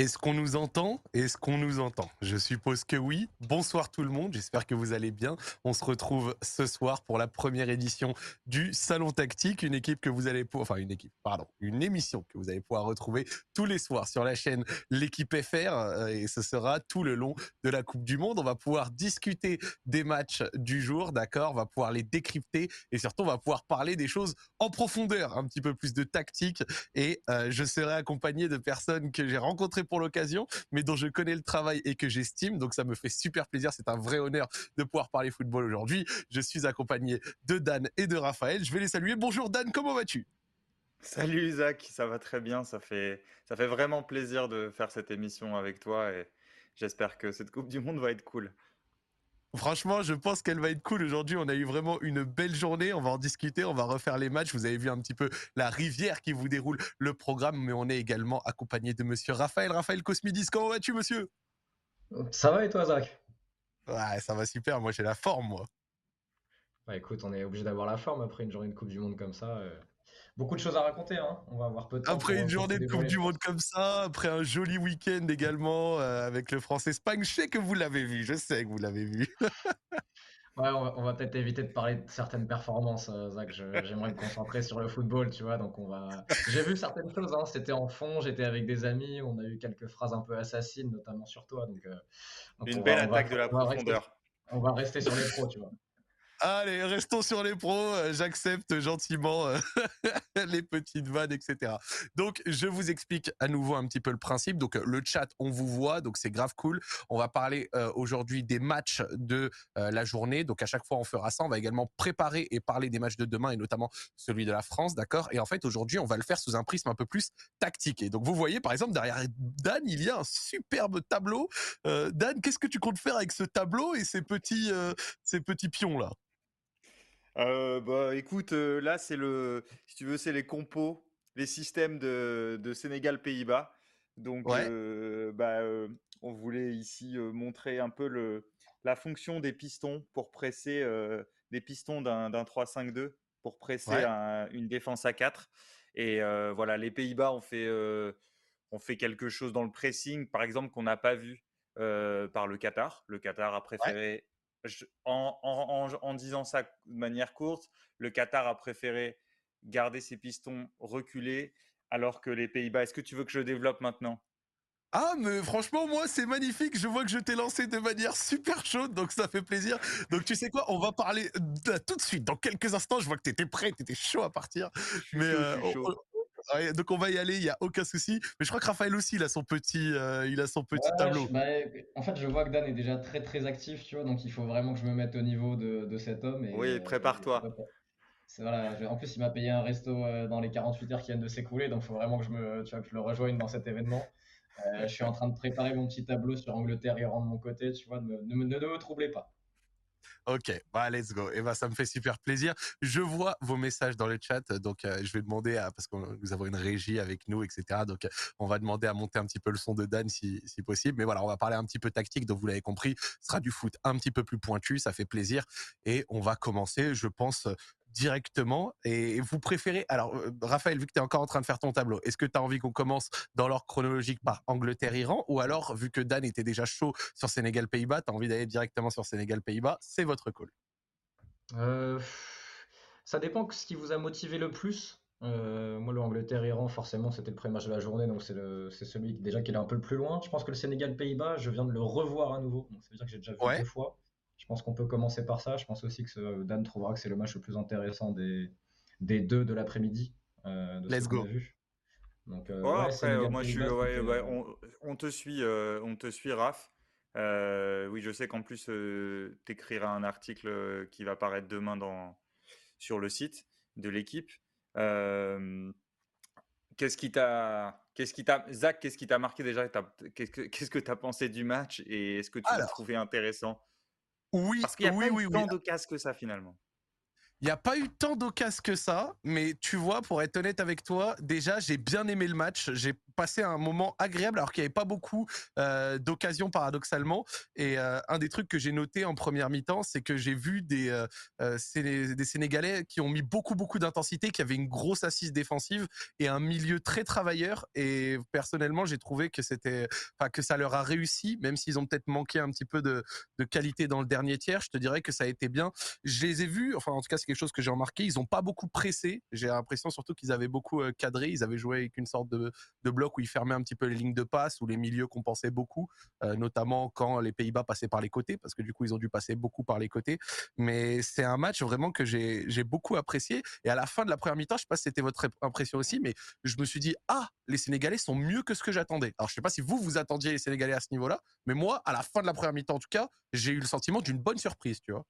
Est-ce qu'on nous entend? Est-ce qu'on nous entend? Je suppose que oui. Bonsoir tout le monde, j'espère que vous allez bien. On se retrouve ce soir pour la première édition du Salon Tactique, une équipe que vous allez pouvoir, enfin une équipe, pardon, une émission que vous allez pouvoir retrouver tous les soirs sur la chaîne L'équipe FR euh, et ce sera tout le long de la Coupe du Monde. On va pouvoir discuter des matchs du jour, d'accord? On va pouvoir les décrypter et surtout on va pouvoir parler des choses en profondeur, un petit peu plus de tactique et euh, je serai accompagné de personnes que j'ai rencontrées pour l'occasion, mais dont je connais le travail et que j'estime. Donc ça me fait super plaisir. C'est un vrai honneur de pouvoir parler football aujourd'hui. Je suis accompagné de Dan et de Raphaël. Je vais les saluer. Bonjour Dan, comment vas-tu? Salut Isaac, ça va très bien. Ça fait, ça fait vraiment plaisir de faire cette émission avec toi et j'espère que cette Coupe du Monde va être cool. Franchement, je pense qu'elle va être cool aujourd'hui. On a eu vraiment une belle journée. On va en discuter, on va refaire les matchs. Vous avez vu un petit peu la rivière qui vous déroule le programme, mais on est également accompagné de monsieur Raphaël. Raphaël Cosmidis, comment vas-tu, monsieur? Ça va et toi, Zach? Ouais, ça va super. Moi, j'ai la forme, moi. Bah écoute, on est obligé d'avoir la forme après une journée de Coupe du Monde comme ça. Euh beaucoup de choses à raconter. Hein. On va avoir peu de temps. Après une journée de Coupe du Monde comme ça, après un joli week-end également euh, avec le français Spagne, je sais que vous l'avez vu. Je sais que vous l'avez vu. ouais, on va, peut-être éviter de parler de certaines performances, euh, Zach. J'aimerais me concentrer sur le football, tu vois. Donc on va. J'ai vu certaines choses. Hein. C'était en fond. J'étais avec des amis. On a eu quelques phrases un peu assassines, notamment sur toi. Donc, euh, une belle attaque de la profondeur. on va rester sur les pros, tu vois. Allez, restons sur les pros. Euh, j'accepte gentiment euh, les petites vannes, etc. Donc, je vous explique à nouveau un petit peu le principe. Donc, euh, le chat, on vous voit, donc c'est grave cool. On va parler aujourd'hui des matchs de la journée. Donc, à chaque fois, on fera ça. On va également préparer et parler des matchs de demain et notamment celui de la France, d'accord? Et en fait, aujourd'hui, on va le faire sous un prisme un peu plus tactique. Et donc, vous voyez, par exemple, derrière Dan, il y a un superbe tableau. Dan, qu'est-ce que tu comptes faire avec ce tableau et ces petits, ces petits pions là euh, bah, écoute, euh, là, c'est le, si tu veux, c'est les compos, les systèmes de, de Sénégal-Pays-Bas. Donc, euh, bah, on voulait ici montrer un peu le, la fonction des pistons pour presser des pistons d'un 3-5-2 pour presser une défense à 4. Et voilà, les Pays-Bas ont fait, ont fait quelque chose dans le pressing, par exemple, qu'on n'a pas vu par le Qatar. Le Qatar a préféré en, disant ça de manière courte, le Qatar a préféré garder ses pistons reculés alors que les Pays-Bas. Est-ce que tu veux que je développe maintenant? Ah mais franchement moi c'est magnifique, je vois que je t'ai lancé de manière super chaude donc ça fait plaisir. Donc tu sais quoi, on va parler tout de suite dans quelques instants, je vois que tu étais prêt, tu étais chaud à partir. Mais euh, donc on va y aller, il y a aucun souci. Mais je crois que Raphaël aussi, il a son petit, euh, il a son petit tableau. Bah, en fait, je vois que Dan est déjà très très actif, tu vois, donc il faut vraiment que je me mette au niveau de, cet homme. Et, oui, prépare-toi. voilà, en plus, il m'a payé un resto euh, dans les 48 heures qui viennent de s'écouler, donc il faut vraiment que je, me, tu vois, que je le rejoigne dans cet événement. Euh, je suis en train de préparer mon petit tableau sur Angleterre et Iran de mon côté, tu vois, ne me, ne me troublez pas. Ok, bah let's go. Et eh bah ça me fait super plaisir. Je vois vos messages dans le chat, donc euh, je vais demander à parce que nous avons une régie avec nous, etc. Donc on va demander à monter un petit peu le son de Dan si, si possible. Mais voilà, on va parler un petit peu tactique. Donc vous l'avez compris, ce sera du foot un petit peu plus pointu, ça fait plaisir. Et on va commencer, je pense, directement et vous préférez alors euh, Raphaël vu que tu es encore en train de faire ton tableau est-ce que tu as envie qu'on commence dans l'ordre chronologique par Angleterre-Iran ou alors vu que Dan était déjà chaud sur Sénégal-Pays-Bas tu as envie d'aller directement sur Sénégal-Pays-Bas c'est votre call. Euh, ça dépend de ce qui vous a motivé le plus. Euh, moi le Angleterre-Iran forcément c'était le premier match de la journée donc c'est c'est celui déjà qui est un peu le plus loin. Je pense que le Sénégal-Pays-Bas je viens de le revoir à nouveau. Donc ça veut dire que j'ai déjà vu deux fois je pense qu'on peut commencer par ça. Je pense aussi que Dan trouvera que c'est le match le plus intéressant des, des deux de l'après-midi. Euh, Let's go. Donc, euh, moi, je suis, on, te suit, euh, on te suit, Raph. oui, je sais qu'en plus, tu écriras un article qui va paraître demain dans, sur le site de l'équipe. qu'est-ce qui t'a, qu'est-ce qui t'a, Zach, qu'est-ce qui t'a marqué déjà? Qu'est-ce que tu as pensé du match? Et est-ce que tu l'as trouvé intéressant? Oui, Parce qu'il n'y a pas eu tant d'occasions que ça finalement. Il n'y a pas eu tant d'occasions que ça, mais tu vois, pour être honnête avec toi, déjà, j'ai bien aimé le match. J'ai passé un moment agréable alors qu'il n'y avait pas beaucoup euh, d'occasions paradoxalement. Et euh, un des trucs que j'ai noté en première mi-temps, c'est que j'ai vu des, euh, des Sénégalais qui ont mis beaucoup beaucoup d'intensité, qui avaient une grosse assise défensive et un milieu très travailleur. Et personnellement, j'ai trouvé que que ça leur a réussi, même s'ils ont peut-être manqué un petit peu de, de qualité dans le dernier tiers. Je te dirais que ça a été bien. Je les ai vus, enfin en tout cas c'est quelque chose que j'ai remarqué. Ils n'ont pas beaucoup pressé. J'ai l'impression surtout qu'ils avaient beaucoup cadré. Ils avaient joué avec une sorte de, de bloc où ils fermaient un petit peu les lignes de passe, où les milieux compensaient beaucoup, euh, notamment quand les Pays-Bas passaient par les côtés, parce que du coup ils ont dû passer beaucoup par les côtés. Mais c'est un match vraiment que j'ai beaucoup apprécié. Et à la fin de la première mi-temps, je sais pas si c'était votre impression aussi, mais je me suis dit ah les Sénégalais sont mieux que ce que j'attendais. Alors je sais pas si vous vous attendiez les Sénégalais à ce niveau-là, mais moi à la fin de la première mi-temps en tout cas, j'ai eu le sentiment d'une bonne surprise, tu vois.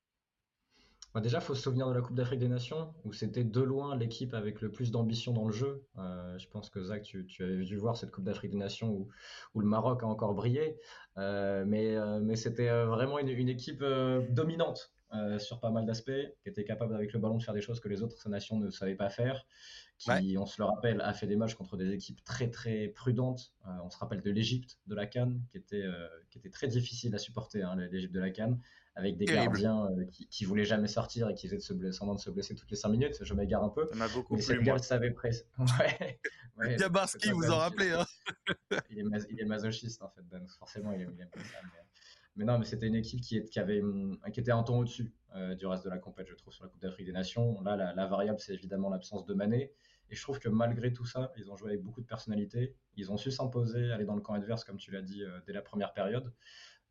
Bah, déjà, il faut se souvenir de la Coupe d'Afrique des Nations, où c'était de loin l'équipe avec le plus d'ambition dans le jeu. Euh, je pense que Zach, tu, avais dû voir cette Coupe d'Afrique des Nations où, où, le Maroc a encore brillé. Euh, mais, euh, mais c'était vraiment une, équipe dominante sur pas mal d'aspects, qui était capable avec le ballon de faire des choses que les autres nations ne savaient pas faire, qui, on se le rappelle, a fait des matchs contre des équipes très très prudentes. on se rappelle de l'Égypte, de la Cannes, qui était, qui était très difficile à supporter, hein, l'Égypte de la Cannes avec des gardiens euh, qui, qui voulaient jamais sortir et qui faisaient de se blesser, de se blesser toutes les 5 minutes. Je m'égare un peu. Ça m'a beaucoup mais plu, moi. savait presque. Ouais. ouais Gabarski, vous en rappelez. Hein il, est il, est masochiste, en fait, Ben. Forcément, il aime, il ça. Mais... non, mais c'était une équipe qui, qui, avait, qui était un ton au-dessus euh, du reste de la compétition, je trouve, sur la Coupe d'Afrique des Nations. Là, la, la variable, c'est évidemment l'absence de Mané. Et je trouve que malgré tout ça, ils ont joué avec beaucoup de personnalité. Ils ont su s'imposer, aller dans le camp adverse, comme tu l'as dit, euh, dès la première période.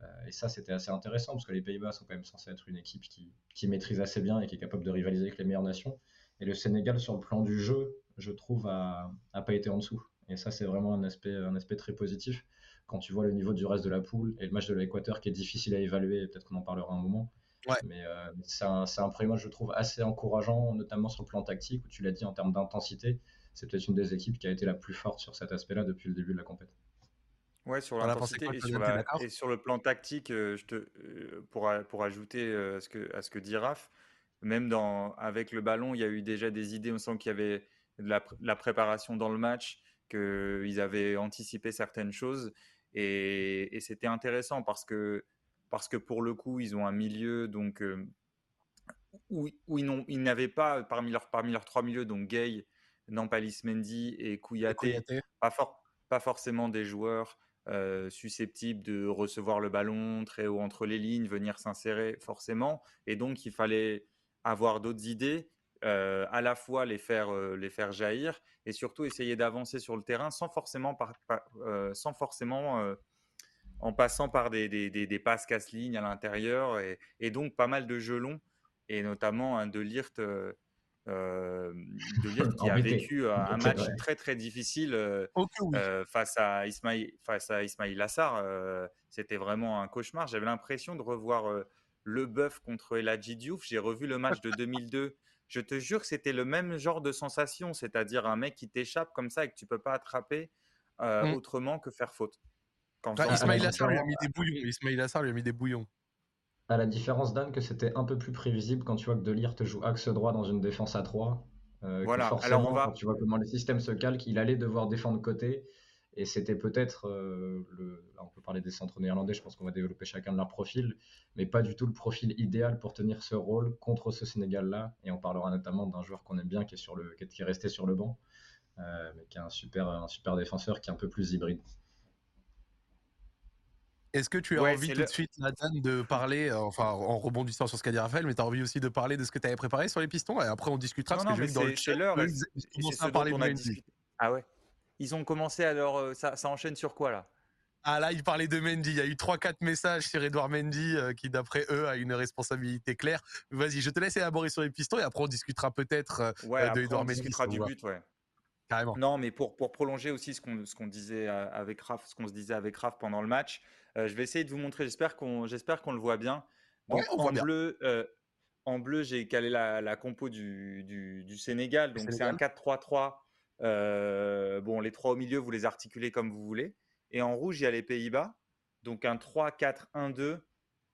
Euh, et ça, c'était assez intéressant parce que les Pays-Bas sont quand même censés être une équipe qui, qui, maîtrise assez bien et qui est capable de rivaliser avec les meilleures nations. Et le Sénégal, sur le plan du jeu, je trouve, a, a pas été en dessous. Et ça, c'est vraiment un aspect, un aspect très positif quand tu vois le niveau du reste de la poule et le match de l'Équateur qui est difficile à évaluer. Peut-être qu'on en parlera un moment. Ouais. Mais euh, c'est un, un, premier match, je trouve, assez encourageant, notamment sur le plan tactique, où tu l'as dit en termes d'intensité. C'est peut-être une des équipes qui a été la plus forte sur cet aspect-là depuis le début de la compétition. Ouais, sur l'intensité et, sur et sur le plan tactique, euh, je te, euh, pour, pour ajouter euh, à ce que, à ce que dit Raph, même dans, avec le ballon, il y a eu déjà des idées. On sent qu'il y avait de la, préparation dans le match, qu'ils avaient anticipé certaines choses. Et, et c'était intéressant parce que, parce que pour le coup, ils ont un milieu donc, où, où, ils, n'avaient pas, parmi, leurs, parmi leurs trois milieux, donc Gay, Nampalis Mendy et Kouyaté, Pas, pas forcément des joueurs euh, susceptible de recevoir le ballon très haut entre les lignes, venir s'insérer forcément. Et donc, il fallait avoir d'autres idées, euh, à la fois les faire, euh, les faire jaillir et surtout essayer d'avancer sur le terrain sans forcément, sans forcément en passant par des, des, passes casse-lignes à l'intérieur et, donc pas mal de gelons et notamment de Lirt euh, de lire qui a vécu euh, un match très très difficile euh, face à Ismail face à Ismail Assar. C'était vraiment un cauchemar. J'avais l'impression de revoir le bœuf contre Eladji Diouf. J'ai revu le match de 2002. Je te jure que c'était le même genre de sensation, c'est-à-dire un mec qui t'échappe comme ça et que tu peux pas attraper mm. autrement que faire faute. Quand Ismail Assar lui a mis des bouillons. Ismail Assar lui a mis des bouillons à la différence d'Anne que c'était un peu plus prévisible quand tu vois que Delire te joue axe droit dans une défense à 3. Euh, voilà, alors on va... quand tu vois comment le système se calque, il allait devoir défendre côté. Et c'était peut-être, euh, le... on peut parler des centres néerlandais, je pense qu'on va développer chacun de leur profil, mais pas du tout le profil idéal pour tenir ce rôle contre ce Sénégal-là. Et on parlera notamment d'un joueur qu'on aime bien, qui est, sur le... qui est resté sur le banc, euh, mais qui est un super, un super défenseur, qui est un peu plus hybride. Est-ce que tu as envie tout de suite, Nathan, de parler, euh, enfin en rebondissant sur ce qu'a dit Raphaël, mais tu as envie aussi de parler de ce que tu avais préparé sur les pistons? Et après on discutera parce que je dans le chat, l'heure. Ils à parler de Ah ouais. Ils ont commencé alors euh, ça, ça, enchaîne sur quoi là? Ah là, ils parlaient de Mendy. Il y a eu 3-4 messages sur Edouard Mendy euh, qui, d'après eux, a une responsabilité claire. Vas-y, je te laisse élaborer sur les pistons et après on discutera peut-être ouais, de Edouard Mendy. On discutera du but, ouais. Carrément. Non, mais pour, pour prolonger aussi ce qu'on qu'on disait avec Raph, ce qu'on se disait avec Raph pendant le match, euh, je vais essayer de vous montrer. J'espère qu'on j'espère qu'on le voit bien. en, bleu, euh, en bleu, j'ai calé la, la compo du, du, du, Sénégal. Donc c'est un 4-3-3. Euh, bon, les trois au milieu, vous les articulez comme vous voulez. Et en rouge, il y a les Pays-Bas. Donc un 3-4-1-2.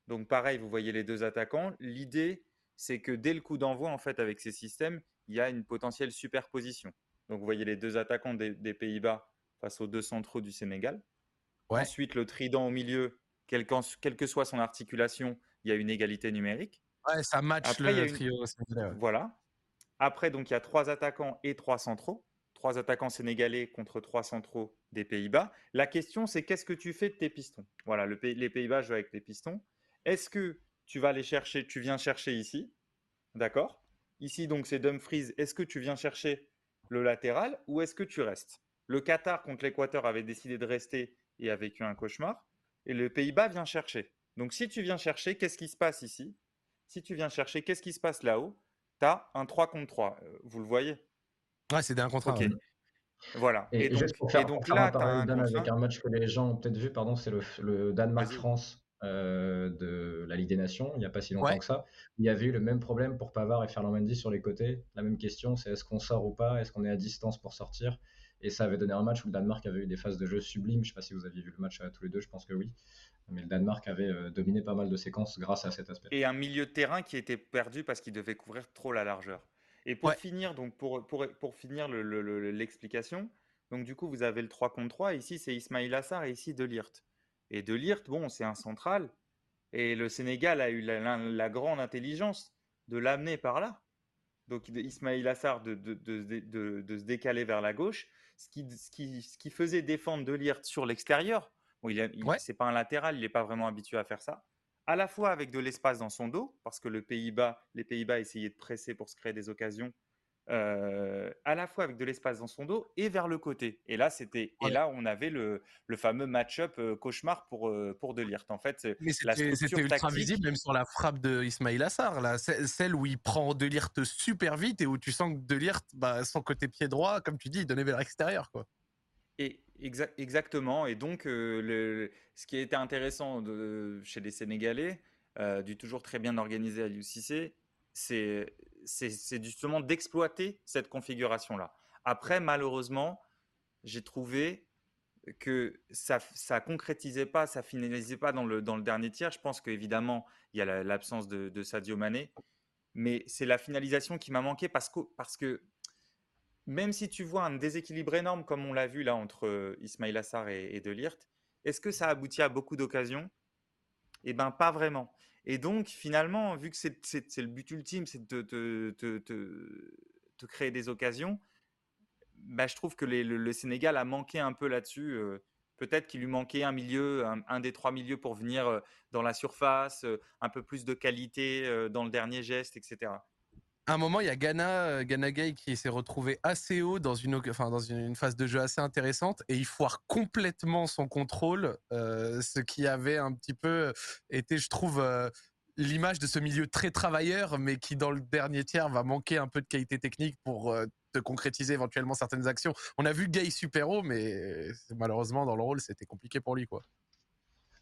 Donc pareil, vous voyez les deux attaquants. L'idée, c'est que dès le coup d'envoi, en fait, avec ces systèmes, il y a une potentielle superposition. Donc vous voyez les deux attaquants des, des Pays-Bas face aux deux centraux du Sénégal. Ensuite, le trident au milieu, quelle, que soit son articulation, il y a une égalité numérique. Ouais, ça match le trio Voilà. Après, donc, il y a trois attaquants et trois centraux. Trois attaquants sénégalais contre trois centraux des Pays-Bas. La question, c'est qu'est-ce que tu fais de tes pistons? Voilà, le, les Pays-Bas jouent avec les pistons. Est-ce que tu vas les chercher, tu viens chercher ici? D'accord? Ici, donc, c'est Dumfries. Est-ce que tu viens chercher le latéral ou est-ce que tu restes? Le Qatar contre l'Équateur avait décidé de rester et a vécu un cauchemar. Et le Pays-Bas vient chercher. Donc, si tu viens chercher, qu'est-ce qui se passe ici? Si tu viens chercher, qu'est-ce qui se passe là-haut? Tu as un 3 contre 3. Euh, vous le voyez? Ouais, c'est un contre 1. Voilà. Et, donc, donc là, tu as un avec un match que les gens ont peut-être vu, pardon, c'est le Danemark-France euh, de la Ligue des Nations, il n'y a pas si longtemps que ça. Il y avait eu le même problème pour Pavard et Ferland Mendy sur les côtés. La même question, c'est est-ce qu'on sort ou pas? Est-ce qu'on est à distance pour sortir? Et ça avait donné un match où le Danemark avait eu des phases de jeu sublimes. Je ne sais pas si vous aviez vu le match à tous les deux, je pense que oui. Mais le Danemark avait euh, dominé pas mal de séquences grâce à cet aspect. Et un milieu de terrain qui était perdu parce qu'il devait couvrir trop la largeur. Et pour finir, donc pour, pour, pour finir l'explication, donc du coup, vous avez le 3 contre 3. Ici, c'est Ismail Assar et ici Delirte. Et De Lirt, bon, c'est un central. Et le Sénégal a eu la, grande intelligence de l'amener par là. Donc Ismail Assar de, de, se décaler vers la gauche, ce qui, ce qui, faisait défendre De Lirt sur l'extérieur. Bon, il, c'est pas un latéral, il n'est pas vraiment habitué à faire ça. À la fois avec de l'espace dans son dos, parce que le Pays-Bas, les Pays-Bas essayaient de presser pour se créer des occasions euh, à la fois avec de l'espace dans son dos et vers le côté. Et là, c'était et là on avait le, le fameux match-up euh, cauchemar pour euh, pour Delirte. En fait, mais c'était ultra visible même sur la frappe de Ismail Assar, là, celle où il prend Delirte super vite et où tu sens que Delirte, bah, son côté pied droit, comme tu dis, il donnait vers l'extérieur, quoi. Et exactement. Et donc, le, ce qui été intéressant de, chez les Sénégalais, du toujours très bien organisé à l'UCC, c'est justement d'exploiter cette configuration-là. Après, malheureusement, j'ai trouvé que ça ne concrétisait pas, ça finalisait pas dans le, dans le dernier tiers. Je pense qu'évidemment, il y a l'absence de, Sadio Mané, mais c'est la finalisation qui m'a manqué parce que, parce que même si tu vois un déséquilibre énorme comme on l'a vu là entre Ismail Assar et, et Delirte, est-ce que ça aboutit à beaucoup d'occasions? Eh bien, pas vraiment. Et donc, finalement, vu que c'est le but ultime, c'est de te, créer des occasions, bah, je trouve que le, Sénégal a manqué un peu là-dessus. Peut-être qu'il lui manquait un milieu, un, des trois milieux pour venir dans la surface, un peu plus de qualité dans le dernier geste, etc à un moment, il y a Ghana, Ghana Gay qui s'est retrouvé assez haut dans une, phase de jeu assez intéressante et il foire complètement son contrôle, ce qui avait un petit peu été, je trouve, l'image de ce milieu très travailleur, mais qui dans le dernier tiers va manquer un peu de qualité technique pour te concrétiser éventuellement certaines actions. On a vu Gay super haut, mais malheureusement dans le rôle, c'était compliqué pour lui, quoi.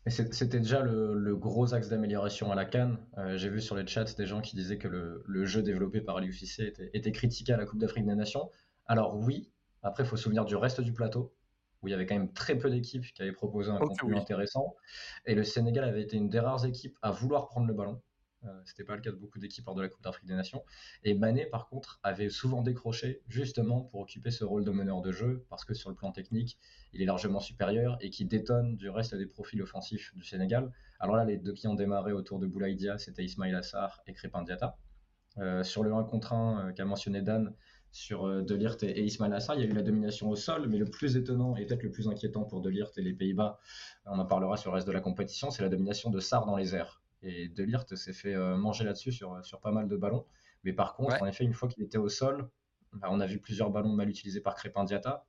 C'était déjà le, gros axe d'amélioration à la Cannes. Euh, j'ai vu sur les chats des gens qui disaient que le, jeu développé par l'UFC était, était critiqué à la Coupe d'Afrique des Nations. Alors oui, après il faut se souvenir du reste du plateau, où il y avait quand même très peu d'équipes qui avaient proposé un contenu intéressant. Et le Sénégal avait été une des rares équipes à vouloir prendre le ballon. Euh, C'était pas le cas de beaucoup d'équipes lors de la Coupe d'Afrique des Nations. Et Mané, par contre, avait souvent décroché justement pour occuper ce rôle de meneur de jeu, parce que sur le plan technique, il est largement supérieur et qui détonne du reste des profils offensifs du Sénégal. Alors là, les deux qui ont démarré autour de Boulaïdia, c'était Ismail Assar et Crépin Diata. Euh, sur le 1 contre 1 euh, qu'a mentionné Dan, sur Delirte et, Ismail Assar, il y a eu la domination au sol, mais le plus étonnant et peut-être le plus inquiétant pour Delirte et les Pays-Bas, on en parlera sur le reste de la compétition, c'est la domination de Sar dans les airs. Et Delirte s'est fait euh, manger là-dessus sur, sur pas mal de ballons. Mais par contre, en effet, une fois qu'il était au sol, bah, on a vu plusieurs ballons mal utilisés par Crépin Diata.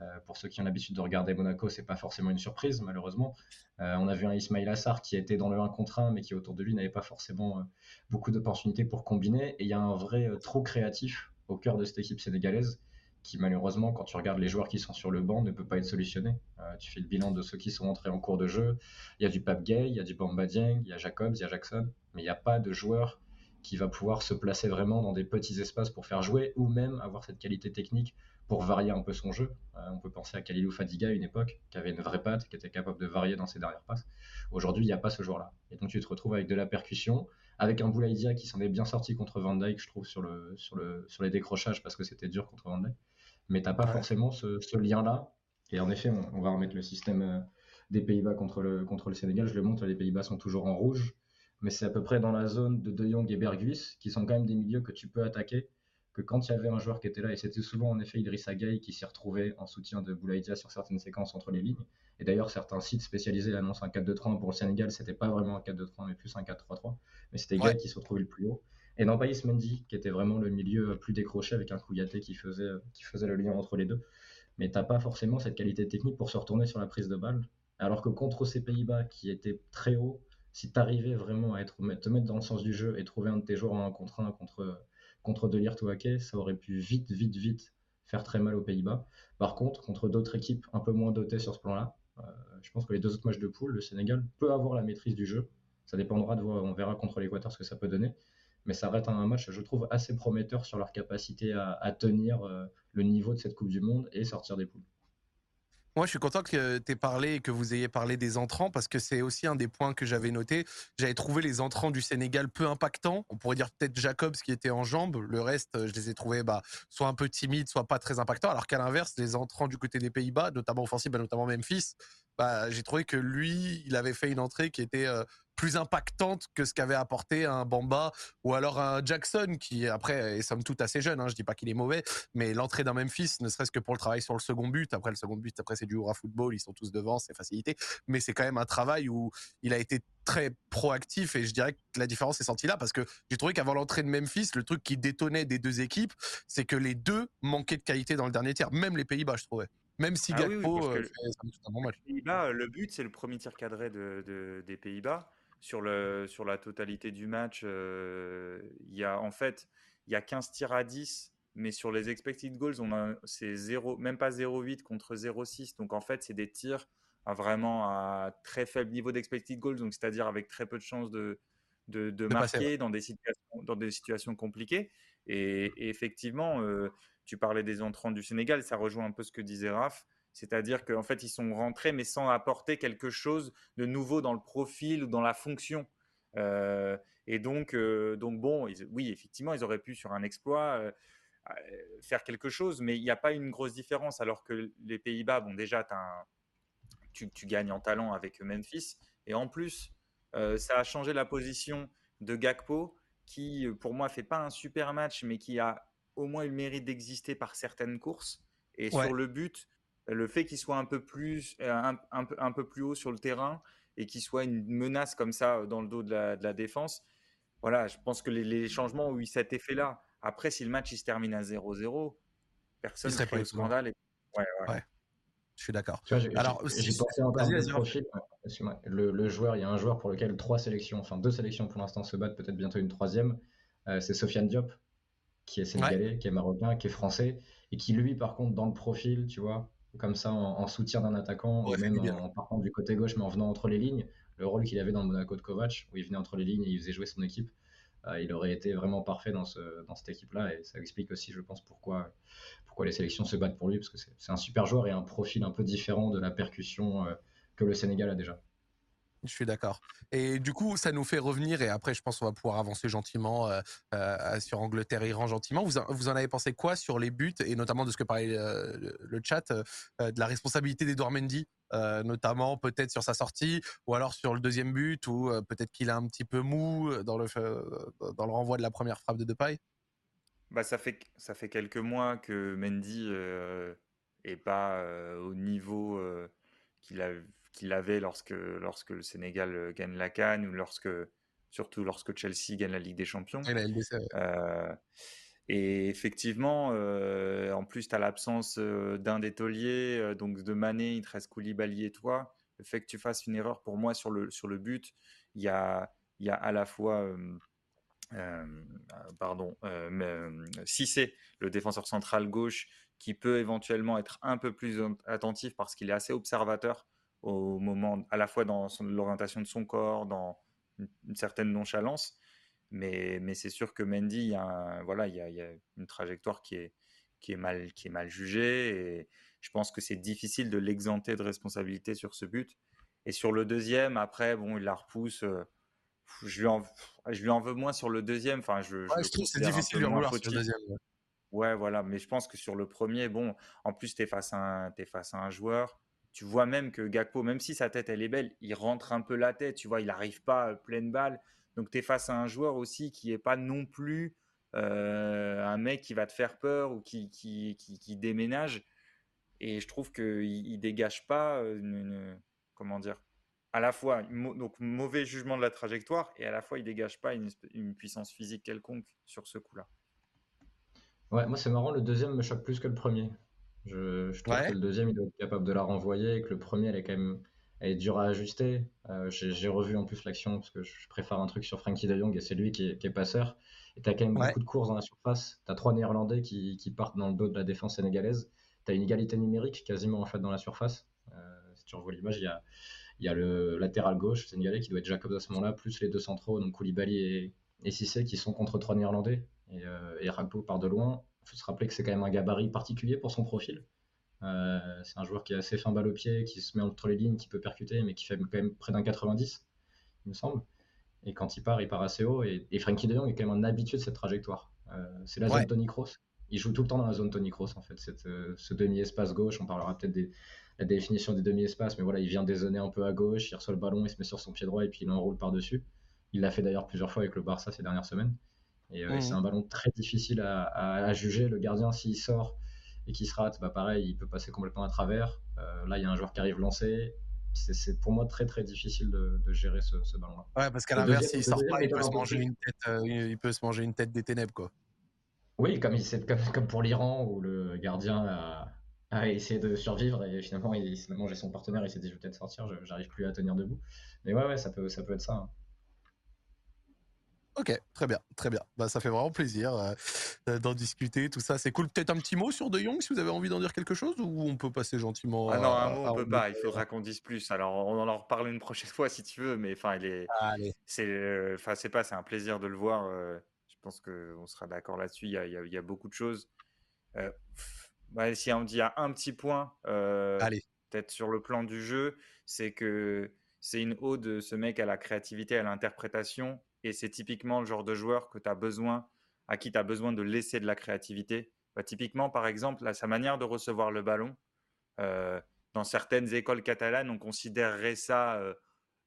Euh, pour ceux qui ont l'habitude de regarder Monaco, c'est pas forcément une surprise, malheureusement. Euh, on a vu un Ismail Assar qui était dans le 1 contre 1, mais qui autour de lui n'avait pas forcément beaucoup d'opportunités pour combiner. Et il y a un vrai trop créatif au cœur de cette équipe sénégalaise qui malheureusement, quand tu regardes les joueurs qui sont sur le banc, ne peut pas être solutionné. Euh, tu fais le bilan de ceux qui sont entrés en cours de jeu. Il y a du Pape Gay, il y a du Bamba Dieng, il y a Jacobs, il y a Jackson, mais il n'y a pas de joueur qui va pouvoir se placer vraiment dans des petits espaces pour faire jouer ou même avoir cette qualité technique pour varier un peu son jeu. Euh, on peut penser à Kalilou Fadiga à une époque, qui avait une vraie patte, qui était capable de varier dans ses dernières passes. Aujourd'hui, il n'y a pas ce joueur-là. Et donc tu te retrouves avec de la percussion, avec un Boulaïdia qui s'en est bien sorti contre Van Dyke, je trouve, sur, le, sur, le, sur les décrochages, parce que c'était dur contre Van Dyke mais t'as pas forcément ce, lien-là. Et en effet, on, va remettre le système des Pays-Bas contre le, contre le Sénégal. Je le montre, les Pays-Bas sont toujours en rouge, mais c'est à peu près dans la zone de De Jong et Berghuis, qui sont quand même des milieux que tu peux attaquer, que quand il y avait un joueur qui était là, et c'était souvent en effet Idrissa Gueye qui s'y retrouvait en soutien de Boulaïdia sur certaines séquences entre les lignes. Et d'ailleurs, certains sites spécialisés annoncent un 4-2-3 pour le Sénégal, c'était pas vraiment un 4-2-3, mais plus un 4-3-3. Mais c'était Gueye qui se retrouvait le plus haut. Et Nampalys Mendy, qui était vraiment le milieu plus décroché avec un Kouyaté qui faisait, qui faisait le lien entre les deux. Mais t'as pas forcément cette qualité technique pour se retourner sur la prise de balle. Alors que contre ces Pays-Bas qui étaient très hauts, si tu arrivais vraiment à te mettre dans le sens du jeu et trouver un de tes joueurs en un contre un contre, contre Delirte ou ça aurait pu vite, vite, vite faire très mal aux Pays-Bas. Par contre, contre d'autres équipes un peu moins dotées sur ce plan-là, euh, je pense que les deux autres matchs de poule, le Sénégal peut avoir la maîtrise du jeu. Ça dépendra de voir, on verra contre l'Équateur ce que ça peut donner. Mais ça reste un match, je trouve, assez prometteur sur leur capacité à, tenir euh, le niveau de cette Coupe du Monde et sortir des poules. Moi, je suis content que tu aies parlé et que vous ayez parlé des entrants parce que c'est aussi un des points que j'avais noté. J'avais trouvé les entrants du Sénégal peu impactants. On pourrait dire peut-être Jacobs qui était en jambes. Le reste, je les ai trouvés bah, soit un peu timides, soit pas très impactants. Alors qu'à l'inverse, les entrants du côté des Pays-Bas, notamment offensifs, bah, notamment Memphis, bah, j'ai trouvé que lui, il avait fait une entrée qui était euh, plus impactante que ce qu'avait apporté un Bamba ou alors un Jackson qui après est somme toute assez jeune. Hein, je dis pas qu'il est mauvais, mais l'entrée d'un Memphis, ne serait-ce que pour le travail sur le second but. Après le second but, après c'est du à football, ils sont tous devant, c'est facilité. Mais c'est quand même un travail où il a été très proactif et je dirais que la différence est sentie là parce que j'ai trouvé qu'avant l'entrée de Memphis, le truc qui détonnait des deux équipes, c'est que les deux manquaient de qualité dans le dernier tiers, même les Pays-Bas, je trouvais. Même si ah Gakpo euh, un bon match. Pays-Bas, le but, c'est le premier tir cadré de, des Pays-Bas sur, le, sur la totalité du match, euh, il y a en fait il y a 15 tirs à 10, mais sur les expected goals, on a c'est 0, même pas 0,8 contre 0,6. Donc en fait, c'est des tirs à vraiment à très faible niveau d'expected goals, donc c'est-à-dire avec très peu de chances de, de, marquer dans, des situations, dans des situations compliquées. Et, effectivement, euh, tu parlais des entrants du Sénégal, ça rejoint un peu ce que disait Raph. C'est-à-dire qu'en fait, ils sont rentrés, mais sans apporter quelque chose de nouveau dans le profil ou dans la fonction. Euh, et donc, euh, donc bon, oui, effectivement, ils auraient pu, sur un exploit, euh, faire quelque chose, mais il n'y a pas une grosse différence. Alors que les Pays-Bas, bon, déjà, tu, tu, gagnes en talent avec Memphis. Et en plus, ça a changé la position de Gakpo, qui, pour moi, fait pas un super match, mais qui a au moins le mérite d'exister par certaines courses. Et sur le but, le fait qu'il soit un peu plus euh, un, peu, plus haut sur le terrain et qu'il soit une menace comme ça euh, dans le dos de la, défense, voilà, je pense que les, changements ont eu cet effet-là. Après, si le match il se termine à 0-0, personne ne serait pas au scandale. Ouais, ouais. Je suis d'accord. Alors, j'ai pensé encore profil. Le, le, joueur, il y a un joueur pour lequel trois sélections, enfin deux sélections pour l'instant se battent, peut-être bientôt une troisième. Euh, c'est Sofiane Diop, qui est sénégalais, qui est marocain, qui est français, et qui lui, par contre, dans le profil, tu vois, comme ça en, soutien d'un attaquant, ou même en, partant du côté gauche, mais en venant entre les lignes. Le rôle qu'il avait dans le Monaco de Kovac, où il venait entre les lignes et il faisait jouer son équipe, euh, il aurait été vraiment parfait dans, ce, dans cette équipe-là. Et ça explique aussi, je pense, pourquoi, pourquoi les sélections se battent pour lui, parce que c'est un super joueur et un profil un peu différent de la percussion euh, que le Sénégal a déjà. Je suis d'accord. Et du coup, ça nous fait revenir, et après, je pense qu'on va pouvoir avancer gentiment euh, euh, sur Angleterre-Iran gentiment. Vous, vous en avez pensé quoi sur les buts, et notamment de ce que parlait euh, le chat, de la responsabilité d'Edouard Mendy, notamment peut-être sur sa sortie, ou alors sur le deuxième but, ou peut-être qu'il est un petit peu mou dans le, dans le renvoi de la première frappe de Depay? Bah, ça, fait, ça fait quelques mois que Mendy n'est pas au niveau qu'il a qu'il avait lorsque, lorsque le Sénégal euh, gagne la Cannes ou lorsque, surtout lorsque Chelsea gagne la Ligue des Champions. Et, euh, et effectivement, euh, en plus, tu as l'absence d'un des tauliers, donc de Mané, il te reste Koulibaly et toi. Le fait que tu fasses une erreur pour moi sur le, sur le but, il y a, y a à la fois. pardon, si c'est le défenseur central gauche qui peut éventuellement être un peu plus attentif parce qu'il est assez observateur au moment, à la fois dans l'orientation de son corps, dans une, certaine nonchalance. Mais, mais c'est sûr que Mendy, il y a, voilà, il y a, il y a une trajectoire qui est, qui, est mal, qui est mal jugée. Et je pense que c'est difficile de l'exenter de responsabilité sur ce but. Et sur le deuxième, après, bon, il la repousse. Euh, je lui, en, je lui en veux moins sur le deuxième. Enfin, je, je, trouve c'est difficile de lui en vouloir sur le deuxième. Ouais, voilà. Mais je pense que sur le premier, bon, en plus, tu es, face à un, face à un joueur. Tu vois même que Gakpo, même si sa tête, elle est belle, il rentre un peu la tête. Tu vois, il n'arrive pas euh, pleine balle. Donc, tu es face à un joueur aussi qui n'est pas non plus euh, un mec qui va te faire peur ou qui, qui, déménage. Et je trouve qu'il ne dégage pas une, comment dire, à la fois donc mauvais jugement de la trajectoire et à la fois il dégage pas une, une puissance physique quelconque sur ce coup-là. Ouais, moi c'est marrant, le deuxième me choque plus que le premier. Je, trouve que le deuxième il doit être capable de la renvoyer et que le premier elle est quand même elle est dure à ajuster. Euh, j'ai revu en plus l'action parce que je préfère un truc sur Frankie de Jong et c'est lui qui est, passeur. Et tu as quand même beaucoup de courses dans la surface. Tu as trois Néerlandais qui, qui, partent dans le dos de la défense sénégalaise. Tu as une égalité numérique quasiment en fait dans la surface. Euh, si tu revois l'image, il y a, y a le latéral gauche sénégalais qui doit être Jacob à ce moment-là, plus les deux centraux, donc Koulibaly et, et Cissé, qui sont contre trois Néerlandais. Et, euh, et Ragbo part de loin. Il faut se rappeler que c'est quand même un gabarit particulier pour son profil. Euh, c'est un joueur qui est assez fin balle au pied, qui se met entre les lignes, qui peut percuter, mais qui fait quand même près d'un 90, il me semble. Et quand il part, il part assez haut. Et, Frankie de Jong est quand même un habitué de cette trajectoire. Euh, c'est la zone Tony Kroos. Il joue tout le temps dans la zone Tony Kroos, en fait. Cette, euh, ce demi-espace gauche, on parlera peut-être de la définition des demi-espaces, mais voilà, il vient dézonner un peu à gauche, il reçoit le ballon, il se met sur son pied droit et puis il enroule par-dessus. Il l'a fait d'ailleurs plusieurs fois avec le Barça ces dernières semaines. Et, euh, c'est mmh. un ballon très difficile à, juger. Le gardien, s'il sort et qu'il se rate, bah pareil, il peut passer complètement à travers. Euh, là, il y a un joueur qui arrive lancé. C'est pour moi très très difficile de, gérer ce, ballon-là. Ouais, parce qu'à l'inverse, s'il sort pas, il peut, se manger une tête, euh, il peut se manger une tête des ténèbres, quoi. Oui, comme, comme, comme pour l'Iran où le gardien a, a essayé de survivre et finalement il, s'est mangé son partenaire, il s'est dit je vais peut-être sortir, j'arrive plus à tenir debout. Mais ouais, ouais, ça peut, ça peut être ça. Hein. Ok, très bien, très bien. Bah, ça fait vraiment plaisir euh, d'en discuter, tout ça. C'est cool. Peut-être un petit mot sur De Jong, si vous avez envie d'en dire quelque chose, ou on peut passer gentiment. Ah non, un mot, on peut pas. Il faudra qu'on dise plus. Alors, on en reparle une prochaine fois si tu veux, mais enfin, il est. C'est, euh, enfin, c'est pas, c'est un plaisir de le voir. Euh, je pense qu'on sera d'accord là-dessus. Il y a, il y a, beaucoup de choses. Bah, si on dit à un petit point, peut-être sur le plan du jeu, c'est que c'est une ode, ce mec, à la créativité, à l'interprétation et c'est typiquement le genre de joueur que tu as besoin, à qui tu as besoin de laisser de la créativité. Bah, typiquement, par exemple, sa manière de recevoir le ballon, euh, dans certaines écoles catalanes, on considérerait ça, euh,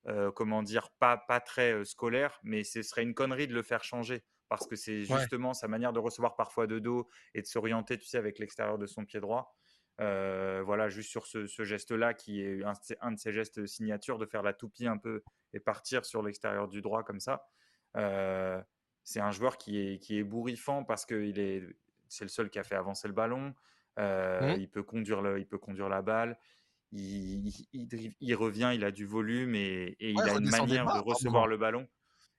euh, comment dire, pas, pas très scolaire, mais ce serait une connerie de le faire changer parce que c'est justement sa manière de recevoir parfois de dos et de s'orienter, tu sais, avec l'extérieur de son pied droit. Voilà, juste sur ce, geste-là, qui est un, un, de ses gestes signature, de faire la toupie un peu et partir sur l'extérieur du droit comme ça. Euh, c'est un joueur qui est, qui est bourrifant parce que est, c'est le seul qui a fait avancer le ballon. Euh, mmh. il, peut conduire le, il peut conduire la balle. Il, il, revient, il a du volume et, il a une manière de recevoir le ballon.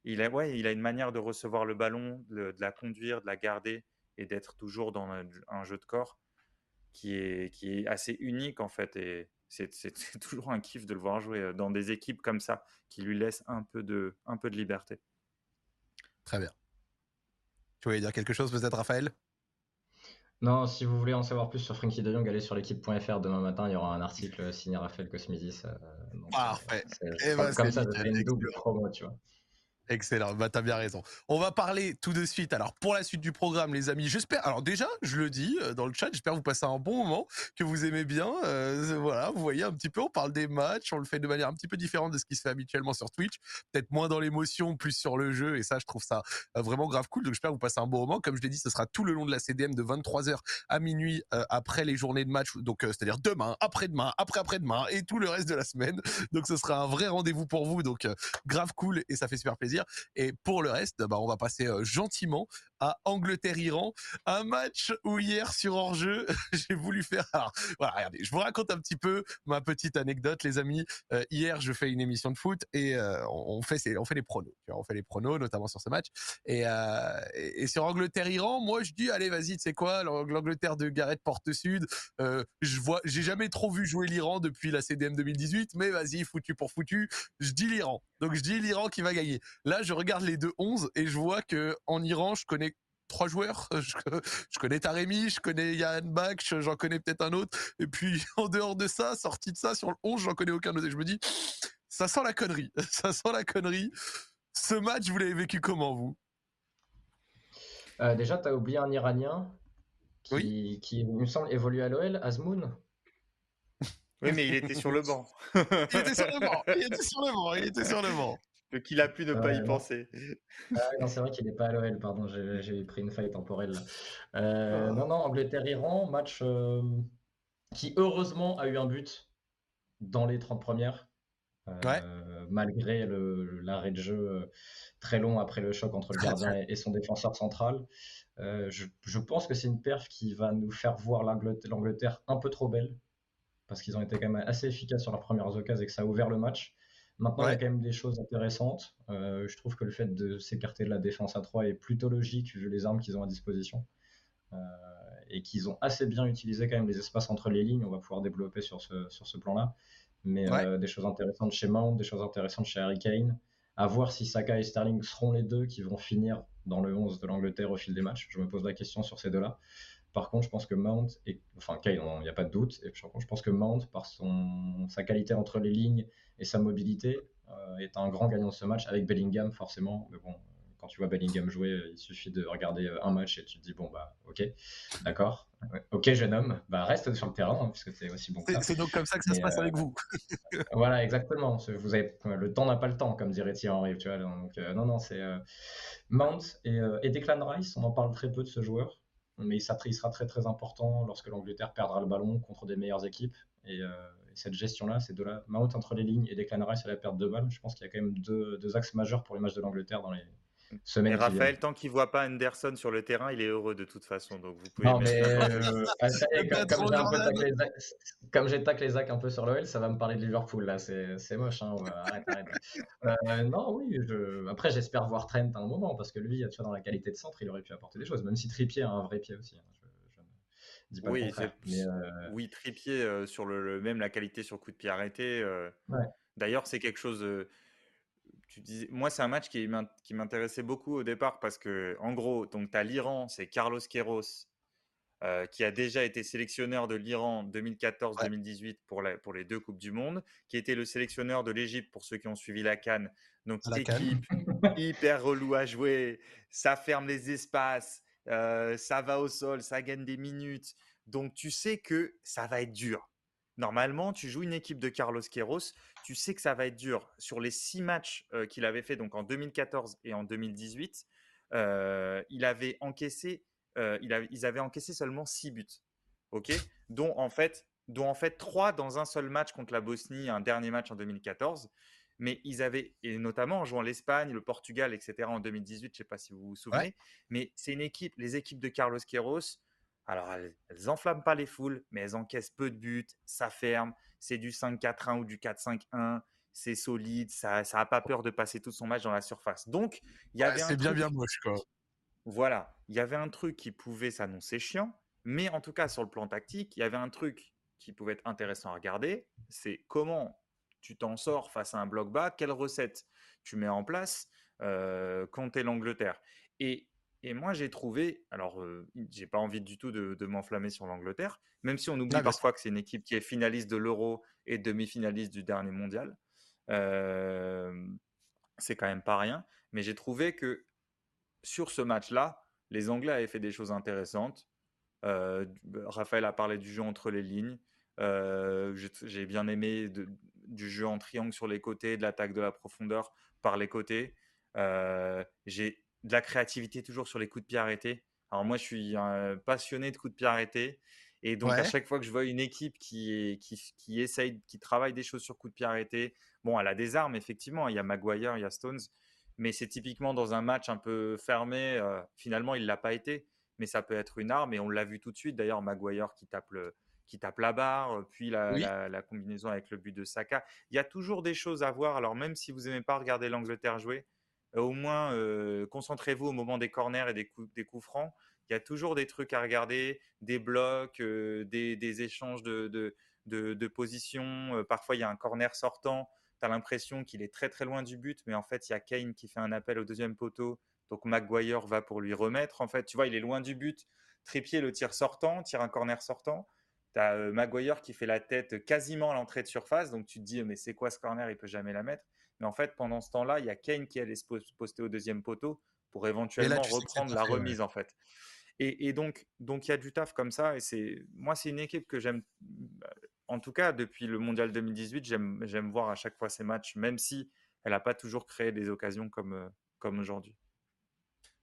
Il a, ouais, il a une manière de recevoir le ballon, de, la conduire, de la garder et d'être toujours dans un, jeu de corps qui est, qui est assez unique en fait. Et c'est toujours un kiff de le voir jouer euh, dans des équipes comme ça qui lui laissent un peu de, un peu de liberté. Très bien. Tu voulais dire quelque chose peut-être, Raphaël? Non, si vous voulez en savoir plus sur Frankie de Jong, allez sur l'équipe.fr demain matin, il y aura un article signé Raphaël Cosmidis. Euh, Parfait. Eh ben, comme ça, ça une double promo, tu vois. Excellent, bah t'as bien raison. On va parler tout de suite. Alors pour la suite du programme, les amis, j'espère. Alors déjà, je le dis euh, dans le chat, j'espère vous passer un bon moment, que vous aimez bien. Euh, voilà, vous voyez un petit peu, on parle des matchs, on le fait de manière un petit peu différente de ce qui se fait habituellement sur Twitch, peut-être moins dans l'émotion, plus sur le jeu, et ça, je trouve ça euh, vraiment grave cool. Donc j'espère vous passer un bon moment. Comme je l'ai dit, ce sera tout le long de la CDM de 23h à minuit après les journées de match, donc c'est-à-dire demain, après-demain, après-après-demain et tout le reste de la semaine. Donc ce sera un vrai rendez-vous pour vous. Donc grave cool et ça fait super plaisir. Et pour le reste, bah, on va passer euh, gentiment à Angleterre-Iran. Un match où hier sur hors-jeu, j'ai voulu faire. voilà, regardez, je vous raconte un petit peu ma petite anecdote, les amis. Euh, hier, je fais une émission de foot et euh, on fait on fait les pronos. On fait les pronos, notamment sur ce match. Et, et, sur Angleterre-Iran, moi, je dis allez, vas-y, tu sais quoi, l'Angleterre de Gareth Porte Sud. je vois, j'ai jamais trop vu jouer l'Iran depuis la CDM 2018, mais vas-y, foutu pour foutu, je dis l'Iran. Donc je dis l'Iran qui va gagner. Là, je regarde les deux 11 et je vois que en Iran, je connais trois joueurs. Je, connais Taremi, je connais Yann Bach, j'en connais peut-être un autre. Et puis en dehors de ça, sorti de ça, sur le 11, j'en connais aucun autre. Et je me dis, ça sent la connerie. Ça sent la connerie. Ce match, vous l'avez vécu comment, vous? Euh, Déjà, tu as oublié un Iranien. qui, qui, il me semble, évolue à l'OL, Azmoun. Oui, mais il était sur le banc. il était sur le banc. Il était sur le banc. Il était sur le banc. Qu'il a pu ne pas y penser. Ah, non, c'est vrai qu'il n'est pas à l'OL, pardon, j'ai pris une faille temporelle. Euh, ah. Non, non, Angleterre-Iran, match euh, qui heureusement a eu un but dans les 30 premières. Euh, malgré l'arrêt de jeu très long après le choc entre le gardien et, son défenseur central. Je, je, pense que c'est une perf qui va nous faire voir l'Angleterre un peu trop belle, parce qu'ils ont été quand même assez efficaces sur leurs premières occasions et que ça a ouvert le match. Maintenant, il y a quand même des choses intéressantes. Euh, je trouve que le fait de s'écarter de la défense à 3 est plutôt logique vu les armes qu'ils ont à disposition. Euh, et qu'ils ont assez bien utilisé quand même les espaces entre les lignes. On va pouvoir développer sur ce, sur ce plan-là. Mais euh, des choses intéressantes chez Mount, des choses intéressantes chez Harry Kane. À voir si Saka et Sterling seront les deux qui vont finir dans le 11 de l'Angleterre au fil des matchs. Je me pose la question sur ces deux-là. Par contre, je pense que Mount, et, enfin Kane, il n'y a pas de doute, et je pense que Mount, par son, sa qualité entre les lignes et sa mobilité, euh, est un grand gagnant de ce match, avec Bellingham forcément. Mais bon, quand tu vois Bellingham jouer, il suffit de regarder euh, un match et tu te dis, bon, bah, ok, d'accord, ok, jeune homme, bah, reste sur le terrain, hein, puisque c'est aussi bon que C'est donc comme ça que ça se passe avec euh, vous. voilà, exactement. Vous avez, le temps n'a pas le temps, comme dirait Thierry Henry, tu vois. Donc, non, non, c'est Mount et, et Declan Rice, on en parle très peu de ce joueur mais il sera très très important lorsque l'Angleterre perdra le ballon contre des meilleures équipes. Et, euh, cette gestion-là, c'est de la Mount entre les lignes et Declan Rice à la perte de balle. Je pense qu'il y a quand même deux, deux axes majeurs pour les matchs de l'Angleterre dans les, et Raphaël, tant qu'il voit pas Anderson sur le terrain, il est heureux de toute façon. Donc vous pouvez. Non, mais euh, comme, j'ai taclé Zach un peu sur l'OL, ça va me parler de Liverpool là. C'est moche. Hein, arrête, arrête. Euh, non, oui. Je... Après, j'espère voir Trent à un moment parce que lui, tu vois, dans la qualité de centre, il aurait pu apporter des choses. Même si Trippier a un vrai pied aussi. Hein, je, dis pas oui, euh, oui, Trippier sur le, même la qualité sur coup de pied arrêté. D'ailleurs, c'est quelque chose moi, c'est un match qui m'intéressait beaucoup au départ parce que, en gros, donc tu as l'Iran, c'est Carlos Queiroz, euh, qui a déjà été sélectionneur de l'Iran 2014-2018 pour, pour les deux Coupes du Monde, qui était le sélectionneur de l'Égypte pour ceux qui ont suivi la Cannes. Donc, équipe hyper relou à jouer, ça ferme les espaces, euh, ça va au sol, ça gagne des minutes. Donc, tu sais que ça va être dur. Normalement, tu joues une équipe de Carlos Queiroz, tu sais que ça va être dur. Sur les six matchs qu'il avait fait donc en 2014 et en 2018, il avait encaissé, il ils avaient encaissé seulement six buts, ok, dont en fait, dont en fait trois dans un seul match contre la Bosnie, un dernier match en 2014. Mais ils avaient, et notamment en jouant l'Espagne, le Portugal, etc. en 2018, je ne sais pas si vous vous souvenez, mais c'est une équipe, les équipes de Carlos Queiroz, alors, elles, n'enflamment pas les foules, mais elles encaissent peu de buts, ça ferme, c'est du 5-4-1 ou du 4-5-1, c'est solide, ça n'a pas peur de passer tout son match dans la surface. Donc, il y avait C'est bien, bien moche, quoi. Voilà, il y avait un truc qui pouvait s'annoncer chiant, mais en tout cas, sur le plan tactique, il y avait un truc qui pouvait être intéressant à regarder, c'est comment tu t'en sors face à un bloc bas, quelle recette tu mets en place euh, quand tu es l'Angleterre. Et et moi, j'ai trouvé, alors, j'ai pas envie du tout de, m'enflammer sur l'Angleterre, même si on oublie parfois que c'est une équipe qui est finaliste de l'Euro et demi-finaliste du dernier mondial. c'est quand même pas rien. Mais j'ai trouvé que sur ce match-là, les Anglais avaient fait des choses intéressantes. Bah, Raphaël a parlé du jeu entre les lignes. j'ai bien aimé du jeu en triangle sur les côtés, de l'attaque de la profondeur par les côtés. j'ai de la créativité toujours sur les coups de pied arrêtés. Alors moi, je suis un passionné de coups de pied arrêtés. Et donc, à chaque fois que je vois une équipe qui, qui, qui, essaye, qui travaille des choses sur coups de pied arrêtés, bon, elle a des armes, effectivement. Il y a Maguire, il y a Stones. Mais c'est typiquement dans un match un peu fermé. Euh, finalement, il ne l'a pas été. Mais ça peut être une arme. Et on l'a vu tout de suite. D'ailleurs, Maguire qui tape, le, qui tape la barre, puis la, la, combinaison avec le but de Saka. Il y a toujours des choses à voir. Alors, même si vous n'aimez pas regarder l'Angleterre jouer, au moins concentrez-vous au moment des corners et des coups, francs. Il y a toujours des trucs à regarder, des blocs, des, échanges de, de, positions. parfois, il y a un corner sortant. Tu as l'impression qu'il est très très loin du but, mais en fait, il y a Kane qui fait un appel au deuxième poteau. Donc Maguire va pour lui remettre. En fait, tu vois, il est loin du but. Trépied le tire sortant, tire un corner sortant. Tu as Maguire qui fait la tête quasiment à l'entrée de surface. Donc tu te dis, mais c'est quoi ce corner? Il peut jamais la mettre. Mais en fait, pendant ce temps-là, il y a Kane qui allait se poster au deuxième poteau pour éventuellement reprendre la remise, en fait. Et, donc, donc il y a du taf comme ça. Et c'est moi, c'est une équipe que j'aime. Bah, en tout cas, depuis le Mondial 2018, j'aime, j'aime voir à chaque fois ces matchs, même si elle n'a pas toujours créé des occasions comme, comme aujourd'hui.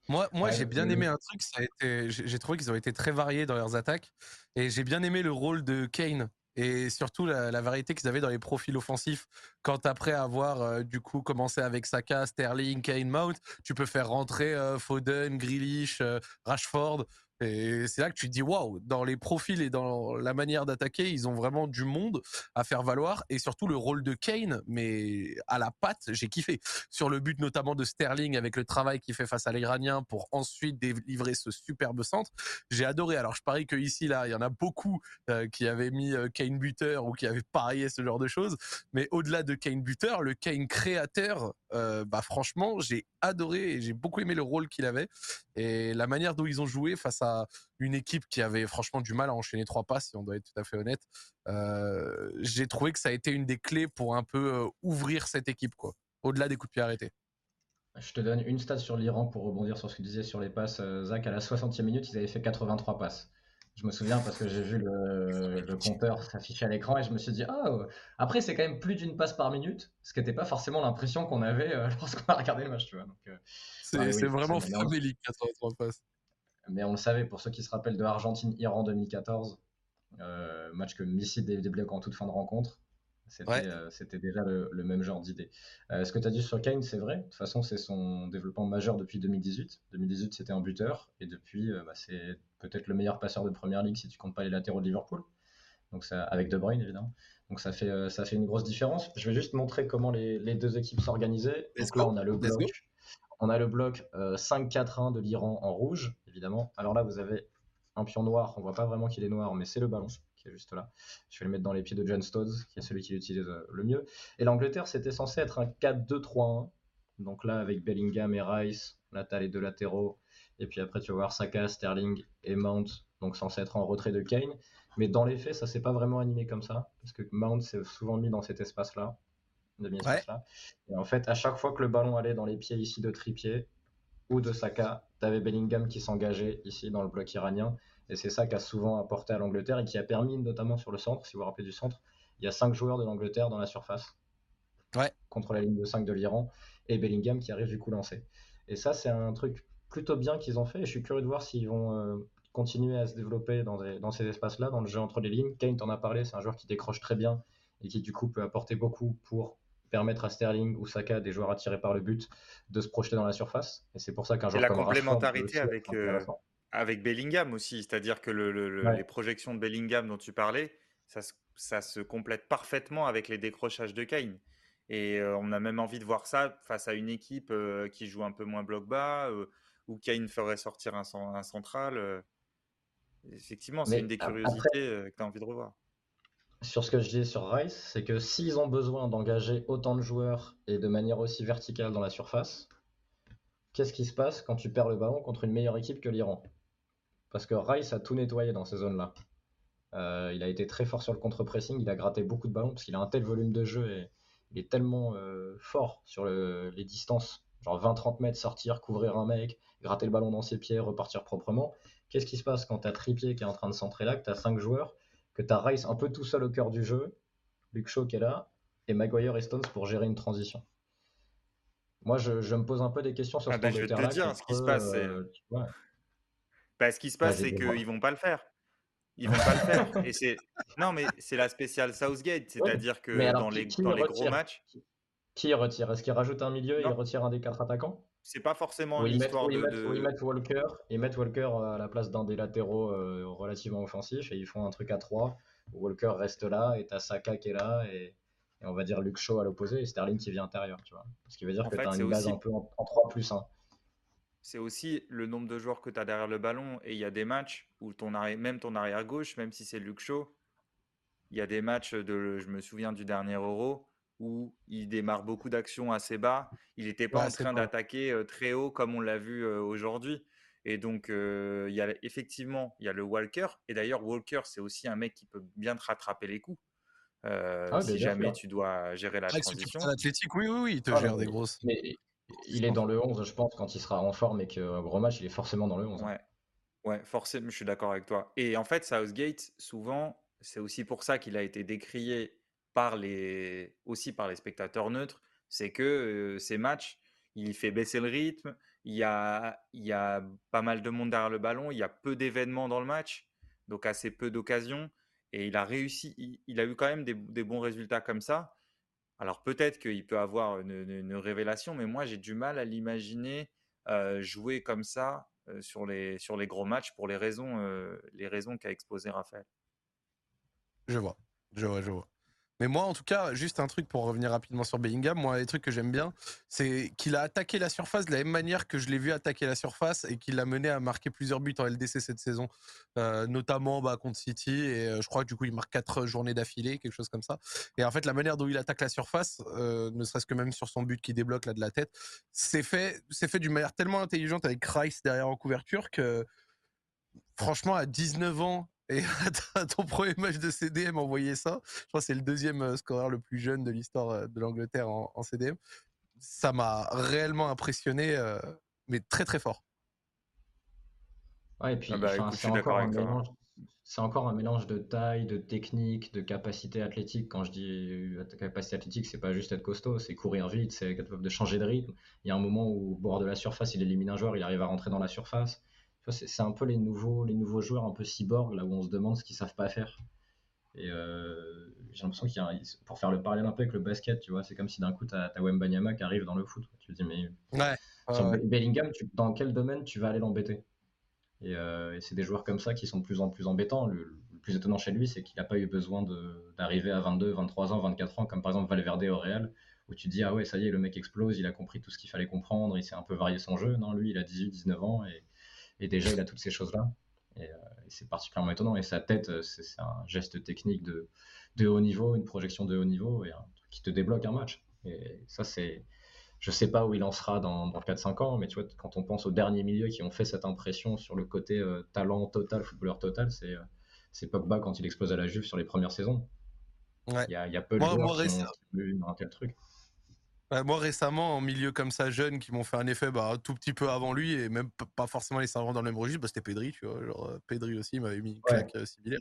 Moi, moi j'ai bien aimé un truc, ça a été, j'ai trouvé qu'ils ont été très variés dans leurs attaques, et j'ai bien aimé le rôle de Kane et surtout la, variété qu'ils avaient dans les profils offensifs. Quand après avoir euh, du coup commencé avec Saka, Sterling, Kane, Mount, tu peux faire rentrer euh, Foden, Grealish, euh, Rashford. Et c'est là que tu te dis waouh, dans les profils et dans la manière d'attaquer, ils ont vraiment du monde à faire valoir et surtout le rôle de Kane, mais à la patte, j'ai kiffé. Sur le but notamment de Sterling avec le travail qu'il fait face à l'Iranien pour ensuite délivrer ce superbe centre, j'ai adoré. Alors je parie que ici là, il y en a beaucoup euh, qui avaient mis euh, Kane buteur ou qui avaient parié ce genre de choses, mais au-delà de Kane buteur, le Kane créateur, euh, bah franchement, j'ai adoré et j'ai beaucoup aimé le rôle qu'il avait et la manière dont ils ont joué face à une équipe qui avait franchement du mal à enchaîner trois passes, si on doit être tout à fait honnête. Euh, j'ai trouvé que ça a été une des clés pour un peu euh, ouvrir cette équipe, quoi, au-delà des coups de pied arrêtés. Je te donne une stat sur l'Iran pour rebondir sur ce que tu disais sur les passes. Euh, Zach, à la 60e minute, ils avaient fait 83 passes. Je me souviens parce que j'ai vu le, compteur s'afficher à l'écran et je me suis dit, ah, après, c'est quand même plus d'une passe par minute, ce qui n'était pas forcément l'impression qu'on avait lorsqu'on a regardé le match, tu vois. c'est vraiment famélique, 83 passes. Mais on le savait, pour ceux qui se rappellent de Argentine-Iran 2014, euh, match que Messi débloque en toute fin de rencontre. C'était euh, déjà le, même genre d'idée. Euh, ce que tu as dit sur Kane, c'est vrai. De toute façon, c'est son développement majeur depuis 2018. 2018, c'était un buteur. Et depuis, bah, c'est peut-être le meilleur passeur de première ligue si tu comptes pas les latéraux de Liverpool. Donc ça, avec De Bruyne, évidemment. Donc ça fait, ça fait une grosse différence. Je vais juste montrer comment les, les deux équipes s'organisaient. Donc là, on a le bloc. On a le bloc 5-4-1 de l'Iran en rouge évidemment. Alors là, vous avez un pion noir. On voit pas vraiment qu'il est noir, mais c'est le ballon qui est juste là. Je vais le mettre dans les pieds de John Stones, qui est celui qui l'utilise euh, le mieux. Et l'Angleterre, c'était censé être un 4-2-3-1. Donc là, avec Bellingham et Rice, là, tu as les deux latéraux. Et puis après, tu vas voir Saka, Sterling et Mount, donc censé être en retrait de Kane. Mais dans les faits, ça s'est pas vraiment animé comme ça, parce que Mount s'est souvent mis dans cet espace-là. Et en fait, à chaque fois que le ballon allait dans les pieds ici de Tripier, ou de Saka. Tu avais Bellingham qui s'engageait ici dans le bloc iranien. Et c'est ça qui a souvent apporté à l'Angleterre et qui a permis, notamment sur le centre, si vous vous rappelez du centre, il y a cinq joueurs de l'Angleterre dans la surface. Ouais. Contre la ligne de 5 de l'Iran. Et Bellingham qui arrive du coup lancé. Et ça, c'est un truc plutôt bien qu'ils ont fait. Et je suis curieux de voir s'ils vont euh, continuer à se développer dans, dans ces espaces-là, dans le jeu entre les lignes. Kane t'en a parlé, c'est un joueur qui décroche très bien et qui du coup peut apporter beaucoup pour permettre à Sterling ou Saka, des joueurs attirés par le but, de se projeter dans la surface. Et c'est pour ça qu'un joueur la complémentarité avec, euh, avec Bellingham aussi, c'est-à-dire que les projections de Bellingham dont tu parlais, ça, ça, se complète parfaitement avec les décrochages de Kane. Et euh, on a même envie de voir ça face à une équipe euh, qui joue un peu moins bloc bas, où Kane ferait sortir un, un central. effectivement, c'est une des curiosités que tu as envie de revoir sur ce que je dis sur Rice, c'est que s'ils ont besoin d'engager autant de joueurs et de manière aussi verticale dans la surface, qu'est-ce qui se passe quand tu perds le ballon contre une meilleure équipe que l'Iran? Parce que Rice a tout nettoyé dans ces zones-là. Euh, il a été très fort sur le contre-pressing, il a gratté beaucoup de ballons parce qu'il a un tel volume de jeu et il est tellement euh, fort sur les distances, genre 20-30 mètres, sortir, couvrir un mec, gratter le ballon dans ses pieds, repartir proprement. Qu'est-ce qui se passe quand tu as qui est en train de centrer là, que tu as 5 joueurs que tu as Rice un peu tout seul au cœur du jeu, Luke Shaw qui est là, et Maguire et Stones pour gérer une transition. Moi, je, me pose un peu des questions sur ah ce bah, Je vais te dire, ce qui se passe, c'est. Euh, bah, ce qui se passe, c'est qu'ils vont pas le faire. Ils vont pas le faire. Et c'est non, mais c'est la spéciale Southgate, c'est-à-dire que dans, les, dans les gros matchs. Qui retire? Est-ce qu'il rajoute un milieu et il retire un des quatre attaquants? C'est pas forcément une histoire de, Ils mettent Walker, ils mettent Walker à la place d'un des latéraux euh, relativement offensifs et ils font un truc à 3. Walker reste là et t'as Saka qui est là et, on va dire Luke Shaw à l'opposé et Sterling qui vient intérieur, tu vois. Ce qui veut dire que tu as une base un peu en, 3 plus 1. C'est aussi le nombre de joueurs que tu as derrière le ballon et il y a des matchs où ton même ton arrière gauche, même si c'est Luke Shaw, il y a des matchs de, je me souviens du dernier Euro, où il démarre beaucoup d'actions assez bas. Il n'était pas en train d'attaquer très haut comme on l'a vu aujourd'hui. Et donc, il y a effectivement, il y a le Walker. Et d'ailleurs, Walker, c'est aussi un mec qui peut bien te rattraper les coups. Ah, si jamais tu dois gérer la transition. athlétique, oui, oui, oui, il te ah, gère des grosses. Mais il est dans le 11, je pense, quand il sera en forme et qu'un gros match, il est forcément dans le 11. Ouais. Ouais, forcément, je suis d'accord avec toi. Et en fait, Southgate, souvent, c'est aussi pour ça qu'il a été décrié par les, aussi par les spectateurs neutres, c'est que ces matchs, il fait baisser le rythme, il y, a, il y a pas mal de monde derrière le ballon, il y a peu d'événements dans le match, donc assez peu d'occasions, et il a réussi, il, a eu quand même des, bons résultats comme ça. Alors peut-être qu'il peut avoir une, révélation, mais moi j'ai du mal à l'imaginer jouer comme ça sur, les, sur les gros matchs pour les raisons, raisons qu'a exposé Raphaël. Je vois, je vois, je vois. Mais moi, en tout cas, juste un truc pour revenir rapidement sur Bellingham, moi, les trucs que j'aime bien, c'est qu'il a attaqué la surface de la même manière que je l'ai vu attaquer la surface et qu'il l'a mené à marquer plusieurs buts en LDC cette saison, euh, notamment bah, contre City. Et euh, je crois que du coup, il marque quatre journées d'affilée, quelque chose comme ça. Et en fait, la manière dont il attaque la surface, euh, ne serait-ce que même sur son but qui débloque là de la tête, c'est fait, c'est fait d'une manière tellement intelligente avec Rice derrière en couverture que franchement, à 19 ans, et à ton premier match de CDM envoyé ça. Je crois que c'est le deuxième euh, scoreur le plus jeune de l'histoire euh, de l'Angleterre en, CDM. Ça m'a réellement impressionné, euh, mais très très fort. Ouais, et puis ah bah, c'est encore un mélange. C'est encore un mélange de taille, de technique, de capacité athlétique. Quand je dis capacité athlétique, c'est pas juste être costaud, c'est courir vite, c'est capable de changer de rythme. Il y a un moment où au bord de la surface, il élimine un joueur, il arrive à rentrer dans la surface c'est un peu les nouveaux, les nouveaux joueurs un peu cyborg, là où on se demande ce qu'ils savent pas faire. Et euh, j'ai l'impression qu'il y a, pour faire le parallèle un peu avec le basket, tu vois, c'est comme si d'un coup, tu as, Wembanyama qui arrive dans le foot. Tu te dis, mais ouais, Bellingham, dans quel domaine tu vas aller l'embêter? Euh, et, c'est des joueurs comme ça qui sont de plus en plus embêtants. Le, plus étonnant chez lui, c'est qu'il n'a pas eu besoin d'arriver à 22, 23 ans, 24 ans, comme par exemple Valverde au Real, où tu te dis, ah ouais, ça y est, le mec explose, il a compris tout ce qu'il fallait comprendre, il s'est un peu varié son jeu. Non, lui, il a 18, 19 ans et et déjà, il a toutes ces choses-là. Et, euh, c'est particulièrement étonnant. Et sa tête, euh, c'est un geste technique de, de, haut niveau, une projection de haut niveau, et un qui te débloque un match. Et ça, c'est. Je sais pas où il en sera dans, dans 4-5 ans, mais tu vois, quand on pense aux derniers milieux qui ont fait cette impression sur le côté euh, talent total, footballeur total, c'est c'est Pogba quand il explose à la Juve sur les premières saisons. Il y, a, y, a, peu de joueurs qui ont eu un tel truc. Bah, moi récemment, en milieu comme ça, jeune, qui m'ont fait un effet bah, un tout petit peu avant lui, et même pas forcément les servants dans le même registre, bah, c'était Pedri, tu vois. Genre, euh, Pedri aussi m'avait mis une claque euh, similaire.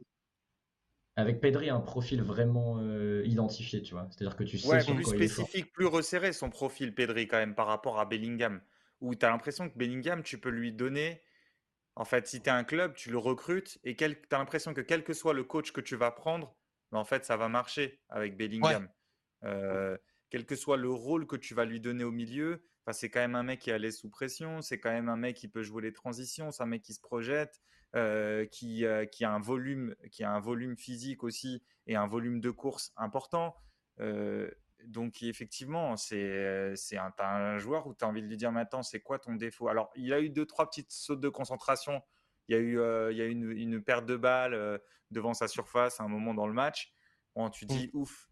Avec Pedri, un profil vraiment euh, identifié, tu vois. C'est-à-dire que tu sais ouais, plus spécifique, plus resserré son profil, Pedri, quand même, par rapport à Bellingham. Où tu as l'impression que Bellingham, tu peux lui donner. En fait, si tu es un club, tu le recrutes et tu as l'impression que quel que soit le coach que tu vas prendre, en fait, ça va marcher avec Bellingham quel que soit le rôle que tu vas lui donner au milieu, c'est quand même un mec qui est à l'aise sous pression, c'est quand même un mec qui peut jouer les transitions, c'est un mec qui se projette, euh, qui, euh, qui, a un volume, qui a un volume physique aussi et un volume de course important. Euh, donc effectivement, c'est un, un, joueur où tu as envie de lui dire maintenant c'est quoi ton défaut? Alors il a eu deux trois petites sautes de concentration. Il y a eu, il y a une, une, perte de balle devant sa surface à un moment dans le match. Bon, tu mmh. dis ouf,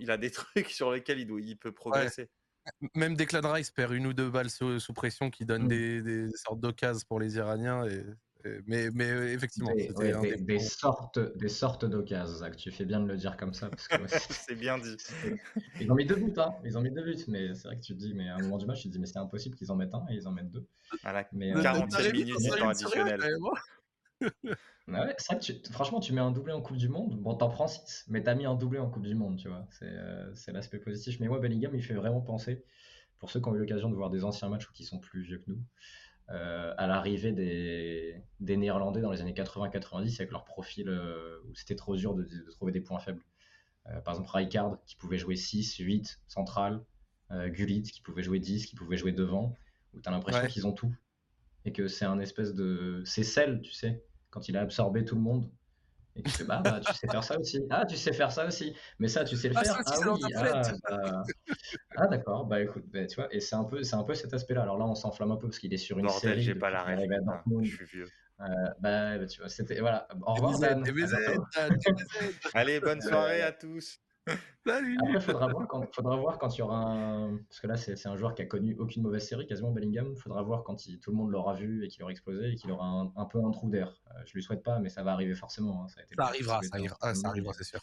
il a des trucs sur lesquels il, il peut progresser. Même Declan Rice perd une ou deux balles sous, pression qui donnent mmh. des, sortes d'occasions pour les Iraniens. Et, mais, mais euh, effectivement, des, des, sortes, des sortes d'occasions, Tu fais bien de le dire comme ça. c'est bien dit. Ils ont mis deux buts, hein. Ils ont mis deux buts, mais c'est vrai que tu te dis, mais à un moment du match, tu te dis, mais c'est impossible qu'ils en mettent un et ils en mettent deux. mais, 47 euh, minutes du temps additionnel. Ouais, franchement, tu mets un doublé en Coupe du Monde. Bon, t'en prends 6, mais t'as mis un doublé en Coupe du Monde, tu vois. Euh, c'est l'aspect positif. Mais moi, Bellingham, il fait vraiment penser, pour ceux qui ont eu l'occasion de voir des anciens matchs ou qui sont plus vieux que nous, euh, à l'arrivée des, des, Néerlandais dans les années 80-90 avec leur profil euh, où c'était trop dur de, trouver des points faibles. par exemple, Rijkaard qui pouvait jouer 6, 8, central. Gullit qui pouvait jouer 10, qui pouvait jouer devant. Où t'as l'impression qu'ils ont tout et que c'est un espèce de. C'est celle, tu sais, quand il a absorbé tout le monde. Et tu fais, bah, bah, tu sais faire ça aussi. Ah, tu sais faire ça aussi. Mais ça, tu sais le ah, faire. ah oui. Ah, bah... ah d'accord. Bah écoute, bah, tu vois, et c'est un peu, c'est un peu cet aspect-là. Alors là, on s'enflamme un peu parce qu'il est sur une Bordel, série. j'ai pas la rêve. Ah, je suis vieux. Euh, bah, bah, tu vois, c'était voilà. Au revoir, Dan. Allez, bonne soirée à tous. Salut. Après, faudra voir quand, faudra voir quand il y aura un. Parce que là, c'est un joueur qui a connu aucune mauvaise série, quasiment Bellingham. Faudra voir quand tout le monde l'aura vu et qu'il aura explosé et qu'il aura un, peu un trou d'air. Euh, je lui souhaite pas, mais ça va arriver forcément. Hein. Ça, arrivera, ça arrivera, ça arrivera, c'est sûr.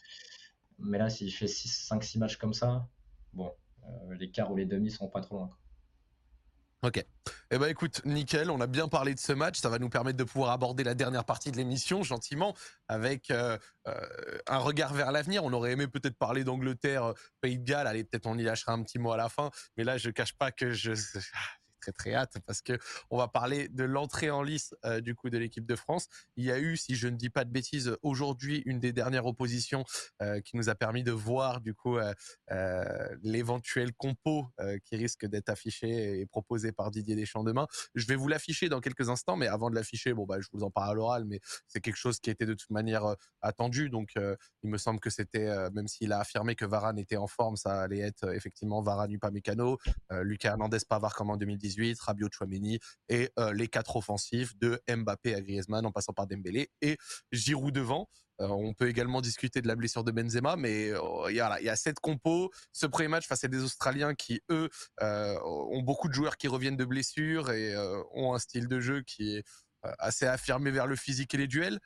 Mais là, s'il fait 5-6 matchs comme ça, bon, euh, les quarts ou les demi seront pas trop loin. Ok. Eh ben écoute, nickel, on a bien parlé de ce match, ça va nous permettre de pouvoir aborder la dernière partie de l'émission gentiment avec euh, euh, un regard vers l'avenir. On aurait aimé peut-être parler d'Angleterre, Pays de Galles, allez peut-être on y lâchera un petit mot à la fin, mais là je cache pas que je très très hâte parce que on va parler de l'entrée en lice euh, du coup de l'équipe de France. Il y a eu, si je ne dis pas de bêtises, aujourd'hui une des dernières oppositions euh, qui nous a permis de voir du coup euh, l'éventuel compo qui risque d'être affiché et proposé par Didier Deschamps demain. Je vais vous l'afficher dans quelques instants, mais avant de l'afficher, bon bah je vous en parle à l'oral, mais c'est quelque chose qui était de toute manière attendu. Donc il me semble que c'était, même s'il a affirmé que Varane était en forme, ça allait être effectivement Varane, Upamecano, Lucas Hernandez, Pavard comme en 2018 Rabiot, Chouameni et euh, les quatre offensifs de Mbappé à Griezmann en passant par Dembélé et Giroud devant. Euh, on peut également discuter de la blessure de Benzema, mais euh, il y, a, cette compo. Ce premier match face à des Australiens qui, eux, ont beaucoup de joueurs qui reviennent de blessures et ont un style de jeu qui est assez affirmé vers le physique et les duels.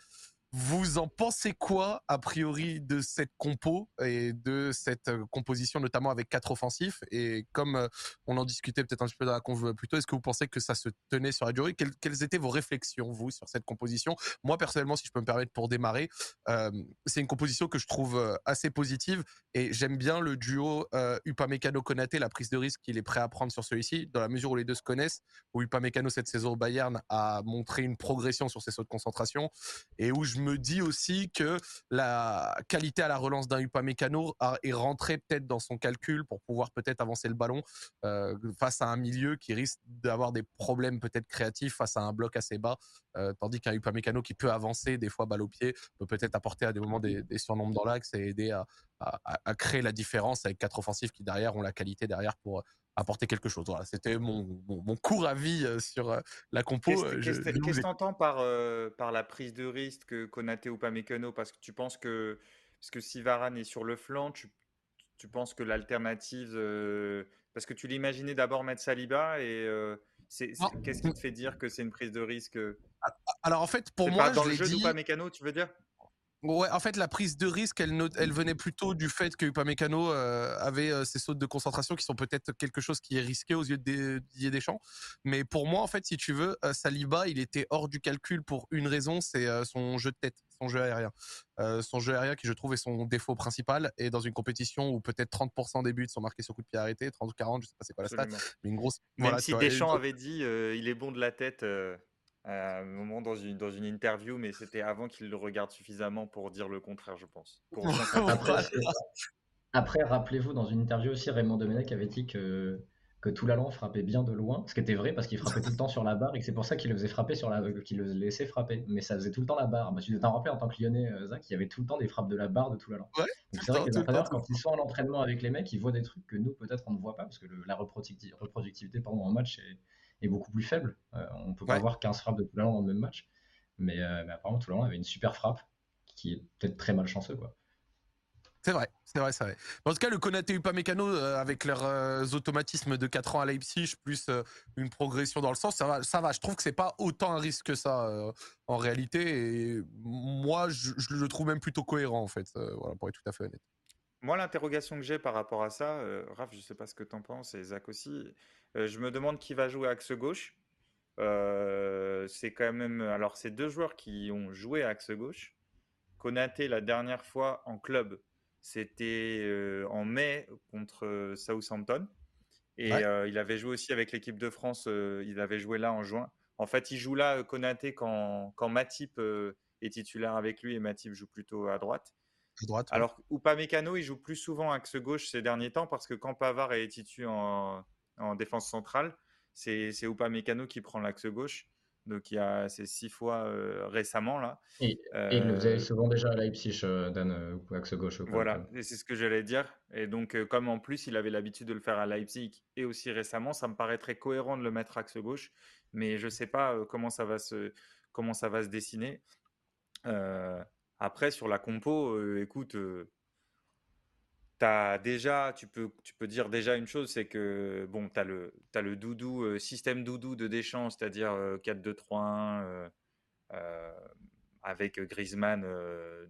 Vous en pensez quoi, a priori, de cette compo et de cette euh, composition, notamment avec quatre offensifs? Et comme euh, on en discutait peut-être un petit peu dans la conve plus tôt, est-ce que vous pensez que ça se tenait sur la durée? Quelles, étaient vos réflexions, vous, sur cette composition? Moi, personnellement, si je peux me permettre pour démarrer, euh, c'est une composition que je trouve assez positive et j'aime bien le duo euh, Upamecano-Konaté, la prise de risque qu'il est prêt à prendre sur celui-ci, dans la mesure où les deux se connaissent, où Upamecano, cette saison au Bayern, a montré une progression sur ses sauts de concentration et où je je me dis aussi que la qualité à la relance d'un Upamecano est rentrée peut-être dans son calcul pour pouvoir peut-être avancer le ballon euh, face à un milieu qui risque d'avoir des problèmes peut-être créatifs face à un bloc assez bas, euh, tandis qu'un Upamecano qui peut avancer des fois balle au pied peut peut-être apporter à des moments des, surnombres dans l'axe et aider à, à, créer la différence avec quatre offensifs qui derrière ont la qualité derrière pour apporter quelque chose. Voilà, c'était mon, mon, court avis euh, sur euh, la compo. Qu'est-ce que tu entends par, euh, par la prise de risque que Konaté ou Pamecano Parce que tu penses que, parce que si Varane est sur le flanc, tu, tu penses que l'alternative. parce que tu l'imaginais d'abord mettre Saliba et. Qu'est-ce qui te fait dire que c'est une prise de risque ah, ah, Alors en fait, pour moi, dans le jeu dit... Mécano, tu veux dire? Ouais, en fait, la prise de risque, elle, elle venait plutôt du fait que Upamecano euh, avait euh, ces sautes de concentration qui sont peut-être quelque chose qui est risqué aux yeux de Didier Deschamps. Mais pour moi, en fait, si tu veux, euh, Saliba, il était hors du calcul pour une raison, c'est son jeu de tête, son jeu aérien. son jeu aérien qui, je trouve, est son défaut principal. Et dans une compétition où peut-être 30% des buts sont marqués sur coup de pied arrêté, 30 ou 40, je sais pas c'est quoi la stat, mais une grosse. Même si Deschamps avait dit, il est bon de la tête à un moment dans une, dans une interview, mais c'était avant qu'il le regarde suffisamment pour dire le contraire, je pense. après, rappelez-vous, dans une interview aussi, Raymond Domenech avait dit que, que Toulalan frappait bien de loin, ce qui était vrai parce qu'il frappait tout le temps sur la barre et que c'est pour ça qu'il le faisait frapper sur la qu'il le laissait frapper. Mais ça faisait tout le temps la barre. Bah, tu t'en rappelé en tant que lyonnais, euh, Zach, il y avait tout le temps des frappes de la barre de Toulalan. Ouais, c'est vrai que les entraîneurs, quand ils sont en entraînement avec les mecs, ils voient des trucs que nous, peut-être, on ne voit pas parce que la reproductivité, reproductivité pardon, en match est est beaucoup plus faible. Euh, on peut pas avoir 15 frappes de Toulalan dans le même match. Mais, euh, mais apparemment, Toulalan avait une super frappe qui est peut-être très malchanceux. Quoi. C'est vrai, c'est vrai, c'est vrai. En tout cas, le Konaté Upamecano, euh, avec leurs euh, automatismes de 4 ans à Leipzig, plus une progression dans le sens, ça va, ça va. Je trouve que c'est pas autant un risque que ça en réalité. Et moi, je, le trouve même plutôt cohérent, en fait, voilà, pour être tout à fait honnête. Moi, l'interrogation que j'ai par rapport à ça, Raph, je sais pas ce que tu en penses, et Zach aussi, euh, je me demande qui va jouer axe gauche. Euh, c'est quand même. Alors, c'est deux joueurs qui ont joué axe gauche. Konaté, la dernière fois en club, c'était euh, en mai contre Southampton. Et il avait joué aussi avec l'équipe de France. il avait joué là en juin. En fait, il joue là, Konaté, quand, quand Matip est titulaire avec lui et Matip joue plutôt à droite. droite Alors, Upamecano, il joue plus souvent axe gauche ces derniers temps parce que quand Pavard est titulaire en, en défense centrale, c'est Upamecano qui prend l'axe gauche. Donc il y a ces six fois euh, récemment là. Et, il le faisait euh, souvent déjà à Leipzig, euh, Dan, axe gauche. Voilà, c'est ce que j'allais dire. Et donc comme en plus il avait l'habitude de le faire à Leipzig et aussi récemment, ça me paraît très cohérent de le mettre axe gauche. Mais je ne sais pas comment ça va se comment ça va se dessiner. après sur la compo, écoute déjà, tu peux, tu peux dire déjà une chose, c'est que bon, tu as le, as le doudou, euh, système doudou de Deschamps, c'est-à-dire 4-2-3-1 euh, euh, avec Griezmann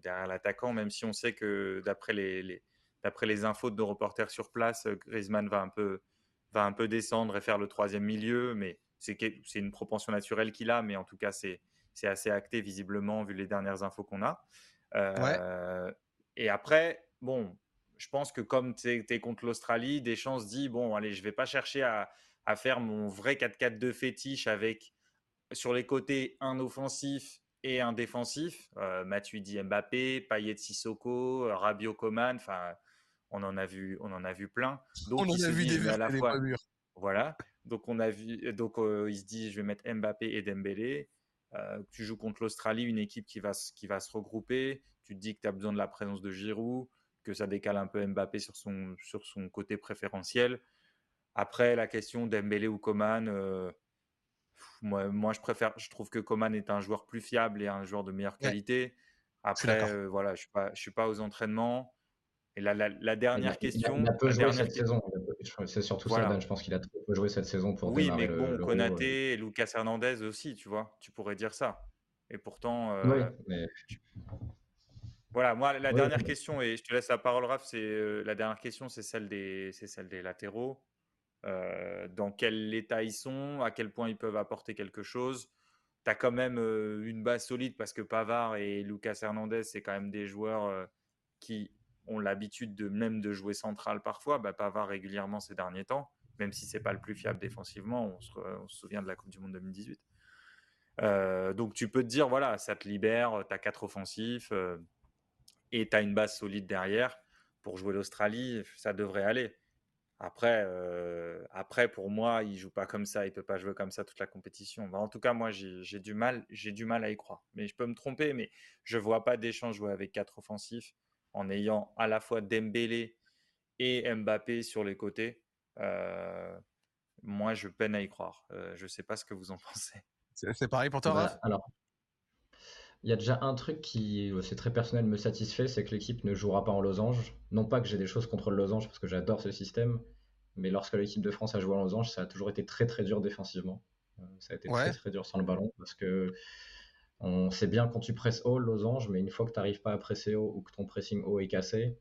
derrière l'attaquant, même si on sait que d'après les, les d'après les infos de nos reporters sur place, Griezmann va un peu, va un peu descendre et faire le troisième milieu, mais c'est une propension naturelle qu'il a, mais en tout cas, c'est assez acté visiblement vu les dernières infos qu'on a. Euh, et après, bon, je pense que comme tu es, contre l'Australie, Deschamps se dit bon, allez, je vais pas chercher à, à faire mon vrai 4-4-2 fétiche avec sur les côtés un offensif et un défensif. Euh, Matuidi Mbappé, Payet Sissoko, Rabiot Coman, enfin, on en a vu, on en a vu plein. Donc, on en a vu des à la fois, Voilà. Donc on a vu, donc euh, il se dit, je vais mettre Mbappé et Dembélé. Euh, tu joues contre l'Australie, une équipe qui va, qui va se regrouper. Tu te dis que tu as besoin de la présence de Giroud, que ça décale un peu Mbappé sur son, sur son côté préférentiel. Après, la question Dembélé ou Coman, euh, moi, moi, je préfère, je trouve que Coman est un joueur plus fiable et un joueur de meilleure qualité. Après, euh, voilà, je ne suis, suis, pas aux entraînements. Et la, la, dernière question. Il a, peu joué cette saison. C'est surtout ça, Je pense qu'il a peu joué cette saison pour Oui, mais bon, Konaté et Lucas Hernandez aussi, tu vois. Tu pourrais dire ça. Et pourtant. Euh, mais... Voilà, moi, la dernière question, et je te laisse la parole, Raph, c'est euh, la dernière question, c'est celle des, c'est celle des latéraux. Euh, dans quel état ils sont, à quel point ils peuvent apporter quelque chose. Tu as quand même une base solide parce que Pavard et Lucas Hernandez, c'est quand même des joueurs qui ont l'habitude de même de jouer central parfois. Bah, Pavard régulièrement ces derniers temps, même si c'est pas le plus fiable défensivement. On se, souvient de la Coupe du Monde 2018. Euh, donc tu peux te dire, voilà, ça te libère, tu as quatre offensifs euh, et tu as une base solide derrière. Pour jouer l'Australie, ça devrait aller. Après, euh, après, pour moi, il joue pas comme ça, il peut pas jouer comme ça toute la compétition. Bah, en tout cas, moi, j'ai du mal, j'ai du mal à y croire. Mais je peux me tromper, mais je vois pas Deschamps jouer avec quatre offensifs en ayant à la fois Dembélé et Mbappé sur les côtés. Euh, moi, je peine à y croire. Euh, je ne sais pas ce que vous en pensez. C'est pareil pour toi, bah, Alors, il y a déjà un truc qui, c'est très personnel, me satisfait, c'est que l'équipe ne jouera pas en losange. Non pas que j'ai des choses contre le losange, parce que j'adore ce système, mais lorsque l'équipe de France a joué en losange, ça a toujours été très très dur défensivement. Euh, ça a été très très dur sans le ballon, parce que on sait bien quand tu presses haut, losange, mais une fois que tu n'arrives pas à presser haut ou que ton pressing haut est cassé,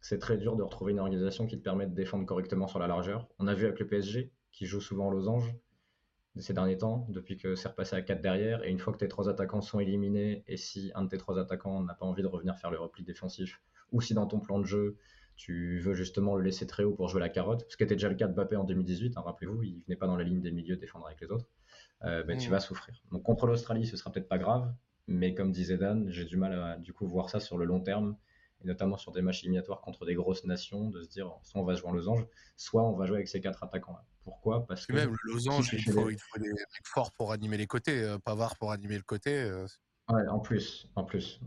c'est très dur de retrouver une organisation qui te permet de défendre correctement sur la largeur. On a vu avec le PSG, qui joue souvent en losange ces derniers temps, depuis que c'est repassé à 4 derrière, et une fois que tes trois attaquants sont éliminés, et si un de tes trois attaquants n'a pas envie de revenir faire le repli défensif, ou si dans ton plan de jeu, tu veux justement le laisser très haut pour jouer la carotte, ce qui était déjà le cas de Bappé en 2018, hein, rappelez-vous, il venait pas dans la ligne des milieux défendre avec les autres. Euh, ben, tu mm. vas souffrir. Donc contre l'Australie, ce sera peut-être pas grave, mais comme disait Dan, j'ai du mal à du coup voir ça sur le long terme, et notamment sur des matchs éliminatoires contre des grosses nations, de se dire soit on va jouer en losange, soit on va jouer avec ces quatre attaquants-là. Pourquoi? Parce que même le losange, il, faut, des mecs forts pour animer les côtés, euh, Pavard pour animer le côté. Euh, ouais, en plus, en plus.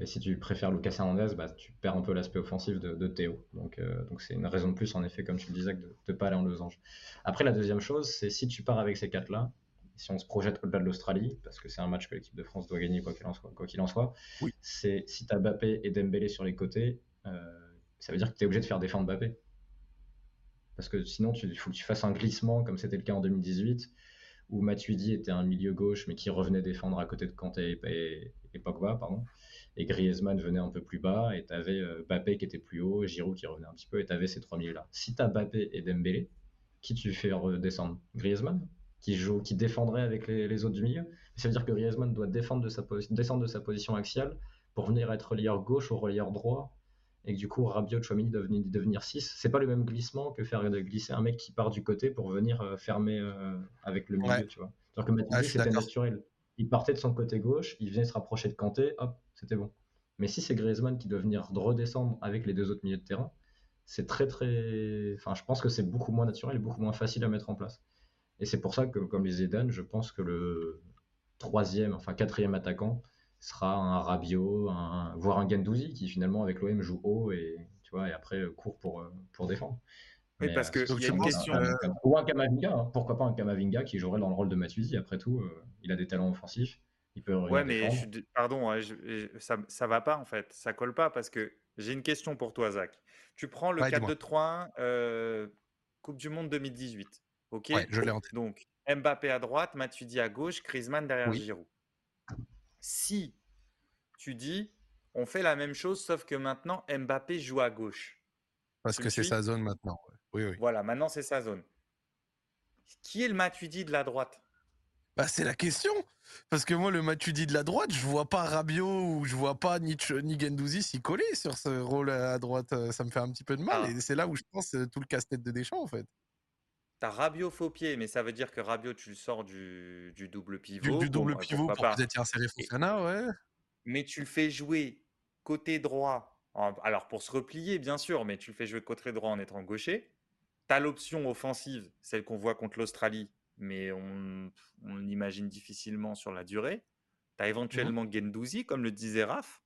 et si tu préfères Lucas Hernandez, bah, tu perds un peu l'aspect offensif de, Théo. Donc, donc c'est une raison de plus, en effet, comme tu le disais, de ne pas aller en losange. Après, la deuxième chose, c'est si tu pars avec ces quatre-là, si on se projette au-delà de l'Australie, parce que c'est un match que l'équipe de France doit gagner quoi qu'il en soit, quoi qu'il en soit, c'est si tu as Mbappé et Dembélé sur les côtés, euh, ça veut dire que tu es obligé de faire défendre Mbappé. Parce que sinon, il faut que tu fasses un glissement, comme c'était le cas en 2018, où Matuidi était un milieu gauche, mais qui revenait défendre à côté de Kanté et, Pogba, pardon. Et Griezmann venait un peu plus bas, et tu avais euh, Mbappé qui était plus haut, Giroud qui revenait un petit peu, et tu avais ces trois milieux-là. Si tu as Mbappé et Dembélé, qui tu fais redescendre? Griezmann? Qui, joue, qui défendrait avec les, autres du milieu. Ça veut dire que Griezmann doit défendre de sa descendre de sa position axiale pour venir être relieur gauche ou relieur droit. Et que du coup, Rabiot, Chouamini doivent devenir 6. C'est pas le même glissement que faire glisser un mec qui part du côté pour venir euh, fermer euh, avec le milieu, tu vois. Alors que Matuidi, c'était naturel. Il partait de son côté gauche, il venait se rapprocher de Kanté, hop, c'était bon. Mais si c'est Griezmann qui doit venir redescendre avec les deux autres milieux de terrain, c'est très très. Enfin, je pense que c'est beaucoup moins naturel et beaucoup moins facile à mettre en place. Et c'est pour ça que, comme les Zidane, je pense que le troisième, enfin quatrième attaquant sera un Rabiot, un, voire un Gendouzi qui finalement avec l'OM joue haut et tu vois et après court pour, pour défendre. Oui, parce que euh, y a une question. Ou un Kamavinga, hein. pourquoi pas un Kamavinga qui jouerait dans le rôle de Matuidi Après tout, euh, il a des talents offensifs. Il peut ouais, mais pardon, ça, ça va pas en fait, ça colle pas parce que j'ai une question pour toi, Zach. Tu prends le 4-2-3-1 euh, Coupe du Monde 2018. Ok. je l'ai Donc Mbappé à droite, Matuidi à gauche, Griezmann derrière Giroud. Si tu dis, on fait la même chose, sauf que maintenant Mbappé joue à gauche. Parce que c'est sa zone maintenant. Oui, oui. Voilà, maintenant c'est sa zone. qui est le Matuidi de la droite? Bah, c'est la question. Parce que moi, le Matuidi de la droite, je vois pas Rabiot ou je vois pas ni, ni Gendouzi s'y coller sur ce rôle à droite. Ça me fait un petit peu de mal. Ah. Et c'est là où je pense euh, tout le casse-tête de Deschamps, en fait. T'as Rabiot faux pied, mais ça veut dire que Rabiot, tu le sors du, double pivot. Du, double pivot pour peut-être y insérer Fofana, ouais. Mais tu le fais jouer côté droit. Alors pour se replier, bien sûr, mais tu le fais jouer côté droit en étant gaucher. T'as l'option offensive, celle qu'on voit contre l'Australie, mais on, on imagine difficilement sur la durée. Tu as mmh éventuellement Gendouzi, comme le disait Raph.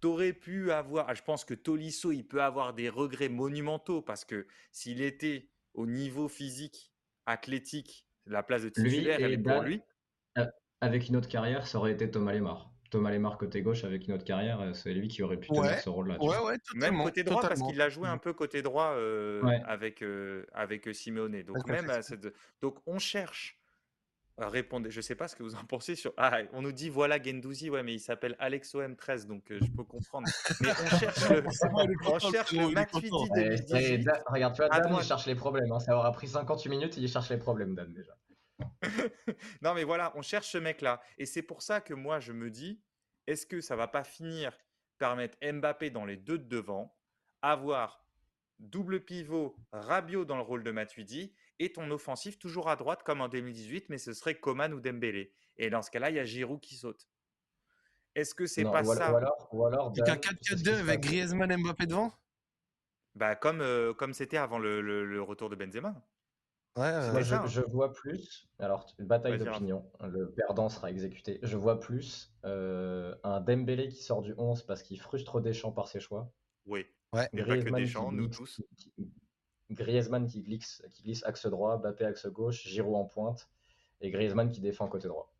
Tu aurais pu avoir, ah, je pense que Tolisso, il peut avoir des regrets monumentaux parce que s'il était au niveau physique, athlétique, la place de titulaire, elle est pour lui? Avec une autre carrière, ça aurait été Thomas Lemar. Thomas Lemar côté gauche avec une autre carrière, euh, c'est lui qui aurait pu tenir ce rôle-là. même côté droit, parce qu'il a joué un peu côté droit euh, avec, euh, avec Simeone. Donc, même donc on cherche. Répondez, je sais pas ce que vous en pensez sur. Ah, on nous dit voilà Gendouzi, ouais, mais il s'appelle Alex M13, donc je peux comprendre. Mais on cherche le, on cherche le McFeedy de Regarde, tu vois, Dan, il cherche les problèmes. Hein. Ça aura pris 58 minutes, il cherche les problèmes, Dan, déjà. non, mais voilà, on cherche ce mec-là. Et c'est pour ça que moi, je me dis, est-ce que ça va pas finir par mettre Mbappé dans les deux de devant, avoir double pivot, Rabiot dans le rôle de Matuidi, et ton offensif toujours à droite comme en 2018, mais ce serait Coman ou Dembélé. Et dans ce cas-là, il y a Giroud qui saute. Est-ce que c'est pas ça Ou alors, un 4-4-2 avec Griezmann et Mbappé devant? Bah, comme euh, comme c'était avant le, retour de Benzema. Ouais, je, vois plus. Alors, bataille d'opinion. Le perdant sera exécuté. Je vois plus euh, un Dembélé qui sort du 11 parce qu'il frustre Deschamps par ses choix. Oui. Ouais. Et pas que Deschamps, nous tous. Griezmann qui glisse, qui glisse axe droit, Mbappé axe gauche, Giroud en pointe et Griezmann qui défend côté droit.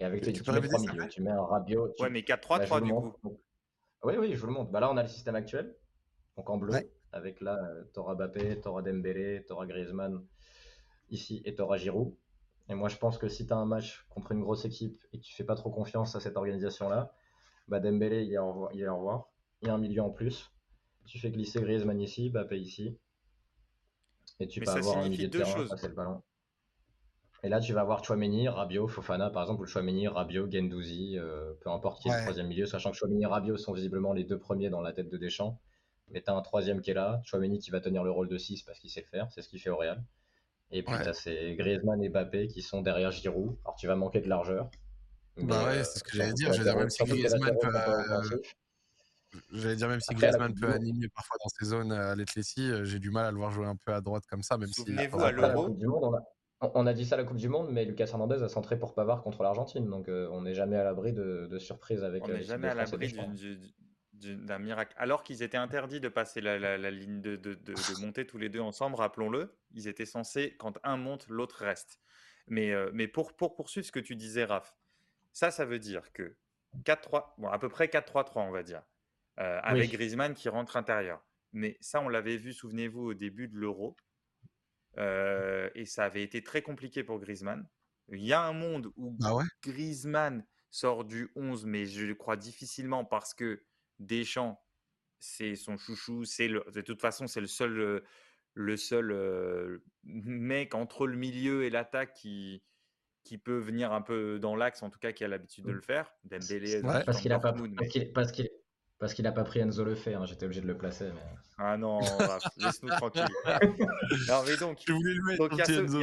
Et avec tes tu, tu, mets milieux, tu mets un Rabiot. Ouais, mais 4-3-3 bah, du coup. Oui, oui, je vous le montre. Bah, là, on a le système actuel. Donc en bleu. Avec là, euh, t'auras Mbappé, t'auras Dembélé, t'auras Griezmann ici et t'auras Giroud. Et moi, je pense que si tu as un match contre une grosse équipe et que tu fais pas trop confiance à cette organisation-là, bah Dembélé, il y a au revoir. Il y a, revoir. Il y a un milieu en plus. Tu fais glisser Griezmann ici, Mbappé ici. Et tu peux avoir un milieu de terrain passer le ballon. Et là, tu vas avoir Chouameni, Rabiot, Fofana, par exemple, ou Chouameni, Rabiot, Gendouzi, euh, peu importe qui est le troisième milieu, sachant que Chouameni et Rabiot sont visiblement les deux premiers dans la tête de Deschamps. Mais tu as un troisième qui est là, Chouameni qui va tenir le rôle de 6 parce qu'il sait le faire, c'est ce qu'il fait au Real. Et puis tu as ces Griezmann et Mbappé qui sont derrière Giroud. Alors tu vas manquer de largeur. Bah ouais, c'est ce que j'allais dire. Je dire, même si Griezmann peut. Euh, j'allais dire, même si Griezmann peut animer parfois dans ses zones à l'Etlessi, euh, j'ai du mal à le voir jouer un peu à droite comme ça, même si. On a dit ça à la Coupe du Monde, mais Lucas Hernandez a centré pour Pavard contre l'Argentine, donc euh, on n'est jamais à l'abri de, de surprises avec. On n'est jamais à l'abri d'un miracle. Alors qu'ils étaient interdits de passer la, ligne de, de, monter tous les deux ensemble, rappelons-le, ils étaient censés, quand un monte, l'autre reste. Mais, euh, mais pour, pour poursuivre ce que tu disais, Raph, ça, ça veut dire que 4-3, bon, à peu près 4-3-3, on va dire, euh, avec Griezmann qui rentre intérieur. Mais ça, on l'avait vu, souvenez-vous, au début de l'Euro. Euh, et ça avait été très compliqué pour Griezmann. Il y a un monde où ah Griezmann sort du 11, mais je le crois difficilement parce que Deschamps, c'est son chouchou. C'est de toute façon, c'est le seul, le seul mec entre le milieu et l'attaque qui, qui peut venir un peu dans l'axe, en tout cas qui a l'habitude de mmh. le faire. Dembélé, parce qu'il a pas, parce qu'il parce qu'il n'a pas pris Enzo Le hein. j'étais obligé de le placer. Ah non, laisse-nous tranquille. non, mais donc, il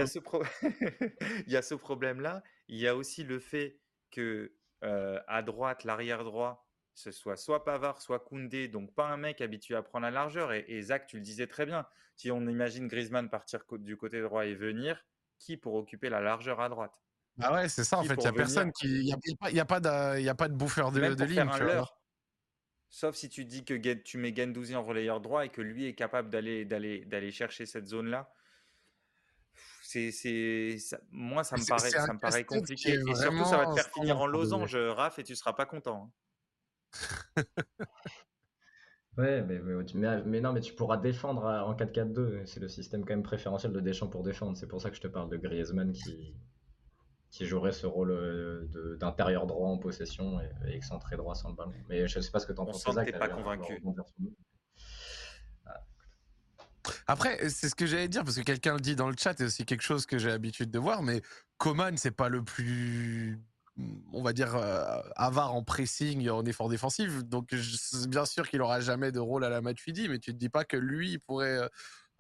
y, a ce problème-là. Il y a aussi le fait que à droite, l'arrière droit, ce soit soit Pavard, soit Koundé, donc pas un mec habitué à prendre la largeur. Et, Zach, tu le disais très bien, si on imagine Griezmann partir du côté droit et venir, qui pour occuper la largeur à droite? Ah ouais, c'est ça en fait, il n'y a personne qui. Il n'y a, pas de, a pas de bouffeur de, de ligne. Sauf si tu dis que tu mets Gendouzi en relayeur droit et que lui est capable d'aller d'aller d'aller chercher cette zone là. C'est c'est moi ça me paraît ça me paraît compliqué et surtout ça va te faire finir en losange Raph et tu seras pas content. Hein. Ouais, mais, mais, non, mais tu pourras défendre en 4-4-2. C'est le système quand même préférentiel de Deschamps pour défendre. C'est pour ça que je te parle de Griezmann qui, qui jouerait ce rôle euh, d'intérieur droit en possession et, excentré droit sans le ballon. Mais je ne sais pas ce que tu en penses. On sent pas convaincu. Après, c'est ce que j'allais dire, parce que quelqu'un le dit dans le chat, et aussi quelque chose que j'ai l'habitude de voir, mais Coman, c'est pas le plus on va dire euh, avare en pressing en effort défensif donc bien sûr qu'il aura jamais de rôle à la Matuidi mais tu te dis pas que lui il pourrait euh,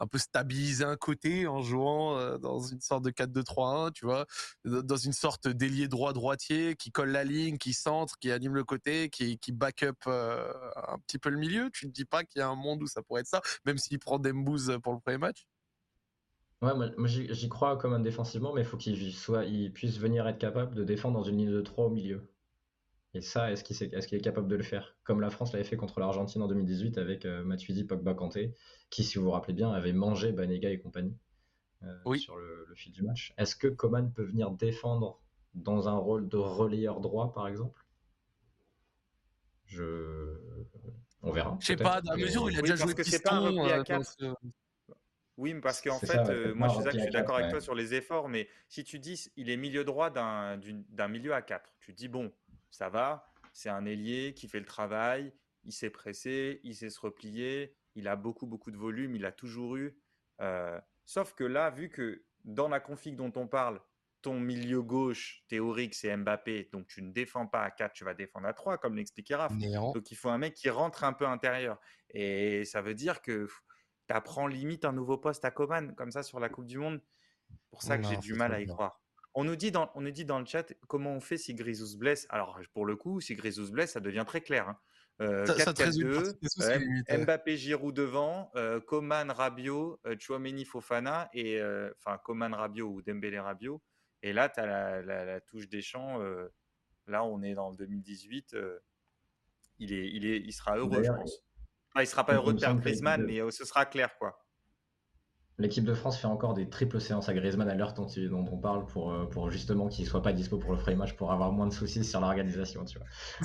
un peu stabiliser un côté en jouant dans une sorte de 4-2-3-1, tu vois, dans une sorte d'ailier droit droitier qui colle la ligne, qui centre, qui anime le côté, qui, qui back up un petit peu le milieu. Tu ne dis pas qu'il y a un monde où ça pourrait être ça, même s'il prend Dembouz pour le premier match? Ouais, moi, j'y crois comme un défensivement, mais il faut qu'il puisse venir être capable de défendre dans une ligne de 3 au milieu. Et ça, est-ce qu'il est, est, est, capable de le faire? Comme la France l'avait fait contre l'Argentine en 2018 avec euh, Matuidi, Pogba, Kanté, qui, si vous vous rappelez bien, avait mangé Banega et compagnie euh, sur le, fil du match. Est-ce que Coman peut venir défendre dans un rôle de relayeur droit, par exemple? Je... On verra. Je sais pas, dans la mesure où il a déjà joué piston, pas un à 4. Euh, oui, parce qu'en fait, moi je suis d'accord avec toi sur les efforts, mais si tu dis il est milieu droit d'un milieu à 4, tu dis bon, ça va, c'est un ailier qui fait le travail, il s'est pressé, il sait se replier, il a beaucoup, beaucoup de volume, il a toujours eu. Euh, sauf que là, vu que dans la config dont on parle, ton milieu gauche théorique, c'est Mbappé, donc tu ne défends pas à 4, tu vas défendre à 3, comme l'expliquait Raph. Donc il faut un mec qui rentre un peu intérieur. Et ça veut dire que tu apprends limite un nouveau poste à Coman, comme ça sur la Coupe du Monde. pour ça que j'ai du mal à y croire. On nous, dit dans, on nous dit dans le chat comment on fait si Grisou se blesse. Alors, pour le coup, si Grisou se blesse, ça devient très clair. Hein. Euh, 4-4-2, euh, Mbappé, Giroud devant, euh, Coman, Rabiot, euh, Chouameni, Fofana, et enfin Coman, Rabiot ou Dembélé, Rabiot. Et là, tu as la, la, touche des champs. là, on est dans 2018. il, est, il, est, il sera heureux, je pense. il sera pas heureux de perdre Griezmann, mais ce sera clair, quoi. L'équipe de France fait encore des triples séances à Griezmann à l'heure dont, on parle pour, euh, pour justement qu'il soit pas dispo pour le frame match pour avoir moins de soucis sur l'organisation.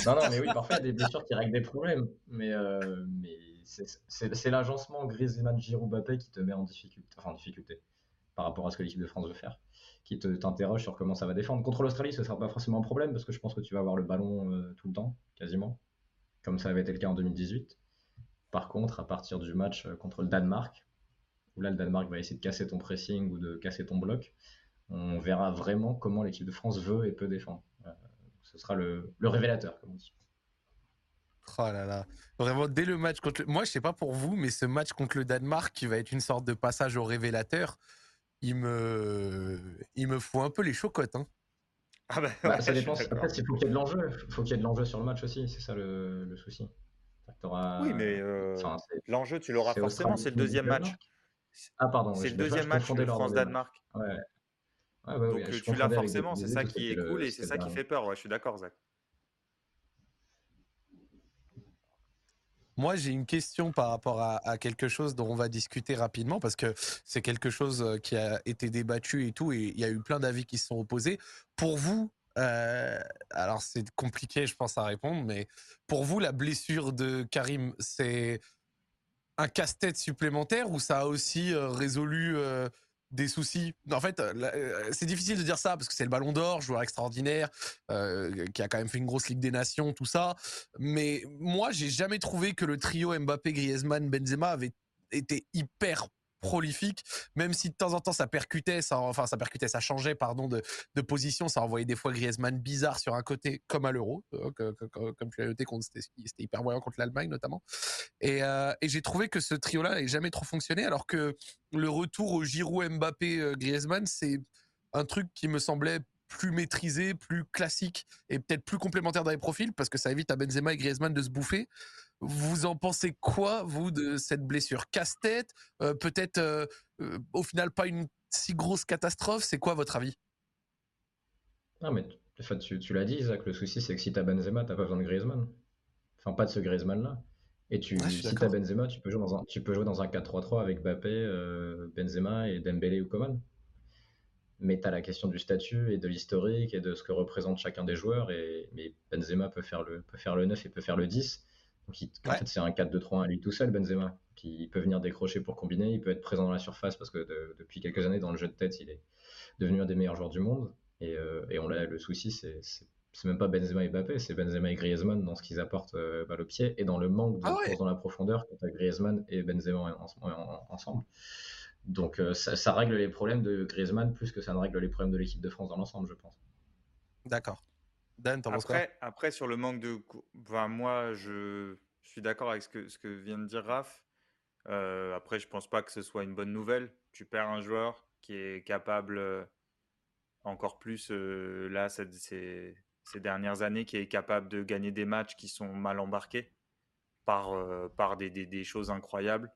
Non, non, mais oui, parfois des blessures qui règlent des problèmes. Mais, euh, mais c'est l'agencement Griezmann-Giroud-Bappé qui te met en difficulté, en difficulté par rapport à ce que l'équipe de France veut faire, qui te t'interroge sur comment ça va défendre. Contre l'Australie, ce ne sera pas forcément un problème parce que je pense que tu vas avoir le ballon euh, tout le temps, quasiment, comme ça avait été le cas en 2018. Par contre, à partir du match contre le Danemark, où là le Danemark va essayer de casser ton pressing ou de casser ton bloc, on verra vraiment comment l'équipe de France veut et peut défendre. Euh, ce sera le, révélateur, comme on dit. Oh là là. Vraiment, dès le match contre Moi, je sais pas pour vous, mais ce match contre le Danemark, qui va être une sorte de passage au révélateur, il me, il me fout un peu les chocottes. Hein. Ah bah, bah ça dépend. Après, il faut qu'il y ait de l'enjeu. Il faut qu'il y ait de l'enjeu sur le match aussi. C'est ça le, souci. Oui, mais euh, l'enjeu, tu l'auras forcément. C'est le deuxième match. Ah, pardon. C'est le deuxième match de France-Danemark. Ouais. Donc tu l'as forcément, c'est ça qui est cool et c'est ça qui fait peur. Ouais, je suis d'accord, Zach. Moi, j'ai une question par rapport à, quelque chose dont on va discuter rapidement parce que c'est quelque chose euh, qui a été débattu et tout, et il y a eu plein d'avis qui se sont opposés. Pour vous, euh, alors c'est compliqué, je pense, à répondre, mais pour vous, la blessure de Karim, c'est un casse-tête supplémentaire ou ça a aussi euh, résolu euh, des soucis? En fait, euh, c'est difficile de dire ça parce que c'est le Ballon d'Or, joueur extraordinaire, qui a quand même fait une grosse Ligue des Nations, tout ça. Mais moi, j'ai jamais trouvé que le trio Mbappé, Griezmann, Benzema avait été hyper prolifique, même si de temps en temps ça percutait, ça, enfin ça percutait, ça changeait pardon de, de position, ça envoyait des fois Griezmann bizarre sur un côté comme à l'Euro, euh, comme tu l'as noté, c'était hyper voyant contre l'Allemagne notamment. Et, euh, et j'ai trouvé que ce trio-là n'avait jamais trop fonctionné, alors que le retour au Giroud, Mbappé, euh, Griezmann, c'est un truc qui me semblait plus maîtrisé, plus classique et peut-être plus complémentaire dans les profils parce que ça évite à Benzema et Griezmann de se bouffer. Vous en pensez quoi, vous, de cette blessure? Casse-tête euh, Peut-être euh, euh, au final pas une si grosse catastrophe? C'est quoi votre avis? Non, mais tu, tu l'as dit, Isaac, le souci c'est que si tu as Benzema, tu pas besoin de Griezmann. Enfin, pas de ce Griezmann-là. Et tu, si tu as Benzema, tu peux jouer dans un, tu peux jouer dans un 4-3-3 avec Mbappé, Benzema et Dembélé ou Coman mais tu as la question du statut et de l'historique et de ce que représente chacun des joueurs. Et, mais Benzema peut faire, le, peut faire le 9 et peut faire le 10. Donc en fait, c'est un 4-2-3-1 lui tout seul, Benzema. Qui il peut venir décrocher pour combiner, il peut être présent dans la surface parce que depuis quelques années, dans le jeu de tête, il est devenu un des meilleurs joueurs du monde. Et, euh, et on l'a, le souci, c'est, c'est même pas Benzema et Mbappé, c'est Benzema et Griezmann dans ce qu'ils apportent euh, balle au pied et dans le manque de ah dans la profondeur quand Griezmann et Benzema ensemble. Donc euh, ça, règle les problèmes de Griezmann plus que ça ne règle les problèmes de l'équipe de France dans l'ensemble, je pense. D'accord. Dan, t'en penses quoi? Après, sur le manque de. moi, je, suis d'accord avec ce que, ce que vient de dire Raph. Euh, après, je pense pas que ce soit une bonne nouvelle. Tu perds un joueur qui est capable, euh, encore plus là, ces, ces dernières années, qui est capable de gagner des matchs qui sont mal embarqués par, par des, des, choses incroyables,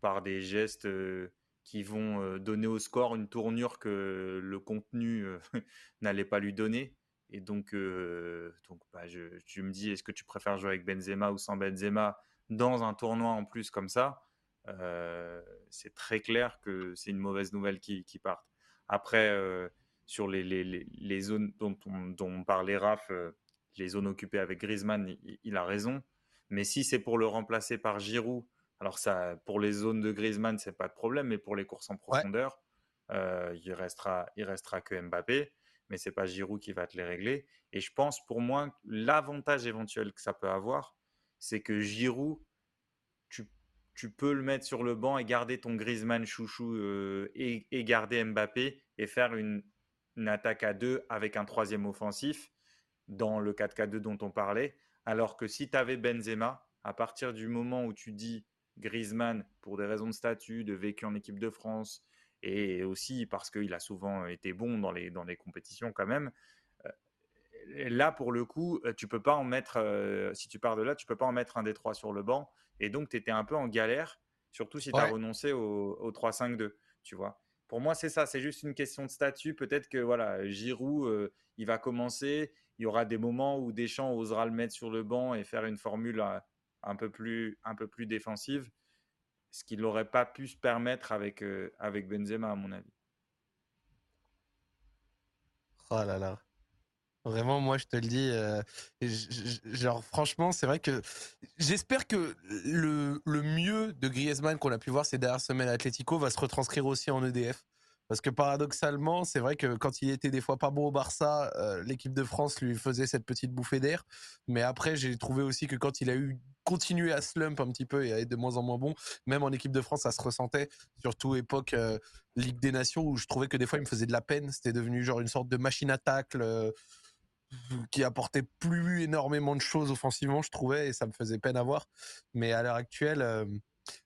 par des gestes qui vont donner au score une tournure que le contenu n'allait pas lui donner. Et donc, donc bah, je, me dis, est-ce que tu préfères jouer avec Benzema ou sans Benzema dans un tournoi en plus comme ça? C'est très clair que c'est une mauvaise nouvelle qui, qui parte. Après, sur les, les, les, zones dont on, dont parlait Raph, les zones occupées avec Griezmann, il, il a raison. Mais si c'est pour le remplacer par Giroud, alors ça, pour les zones de Griezmann, c'est pas de problème, mais pour les courses en profondeur, euh, il restera, il restera que Mbappé, mais c'est pas Giroud qui va te les régler. Et je pense pour moi, l'avantage éventuel que ça peut avoir, c'est que Giroud, tu, tu, peux le mettre sur le banc et garder ton Griezmann chouchou euh, et, garder Mbappé et faire une, une attaque à deux avec un troisième offensif dans le 4K2 dont on parlait. Alors que si tu avais Benzema, à partir du moment où tu dis Griezmann, pour des raisons de statut, de vécu en équipe de France, et aussi parce qu'il a souvent été bon dans les, dans les compétitions quand même. Là, pour le coup, tu peux pas en mettre, euh, si tu pars de là, tu peux pas en mettre un des trois sur le banc. Et donc, tu étais un peu en galère, surtout si tu as renoncé au, au 3-5-2, tu vois. Pour moi, c'est ça, c'est juste une question de statut. Peut-être que voilà, Giroud, il va commencer. Il y aura des moments où Deschamps osera le mettre sur le banc et faire une formule un peu plus, un peu plus défensive, ce qu'il n'aurait pas pu se permettre avec, euh, avec Benzema, à mon avis. Oh là là. Vraiment, moi, je te le dis, euh, genre, franchement, c'est vrai que j'espère que le, le, mieux de Griezmann qu'on a pu voir ces dernières semaines à Atletico va se retranscrire aussi en EDF. Parce que paradoxalement, c'est vrai que quand il était des fois pas bon au Barça, euh, l'équipe de France lui faisait cette petite bouffée d'air. Mais après, j'ai trouvé aussi que quand il a eu continué à slump un petit peu et à être de moins en moins bon, même en équipe de France, ça se ressentait. Surtout époque euh, Ligue des Nations où je trouvais que des fois il me faisait de la peine. C'était devenu genre une sorte de machine à tacle. Euh, qui apportait plus énormément de choses offensivement, je trouvais, et ça me faisait peine à voir. Mais à l'heure actuelle,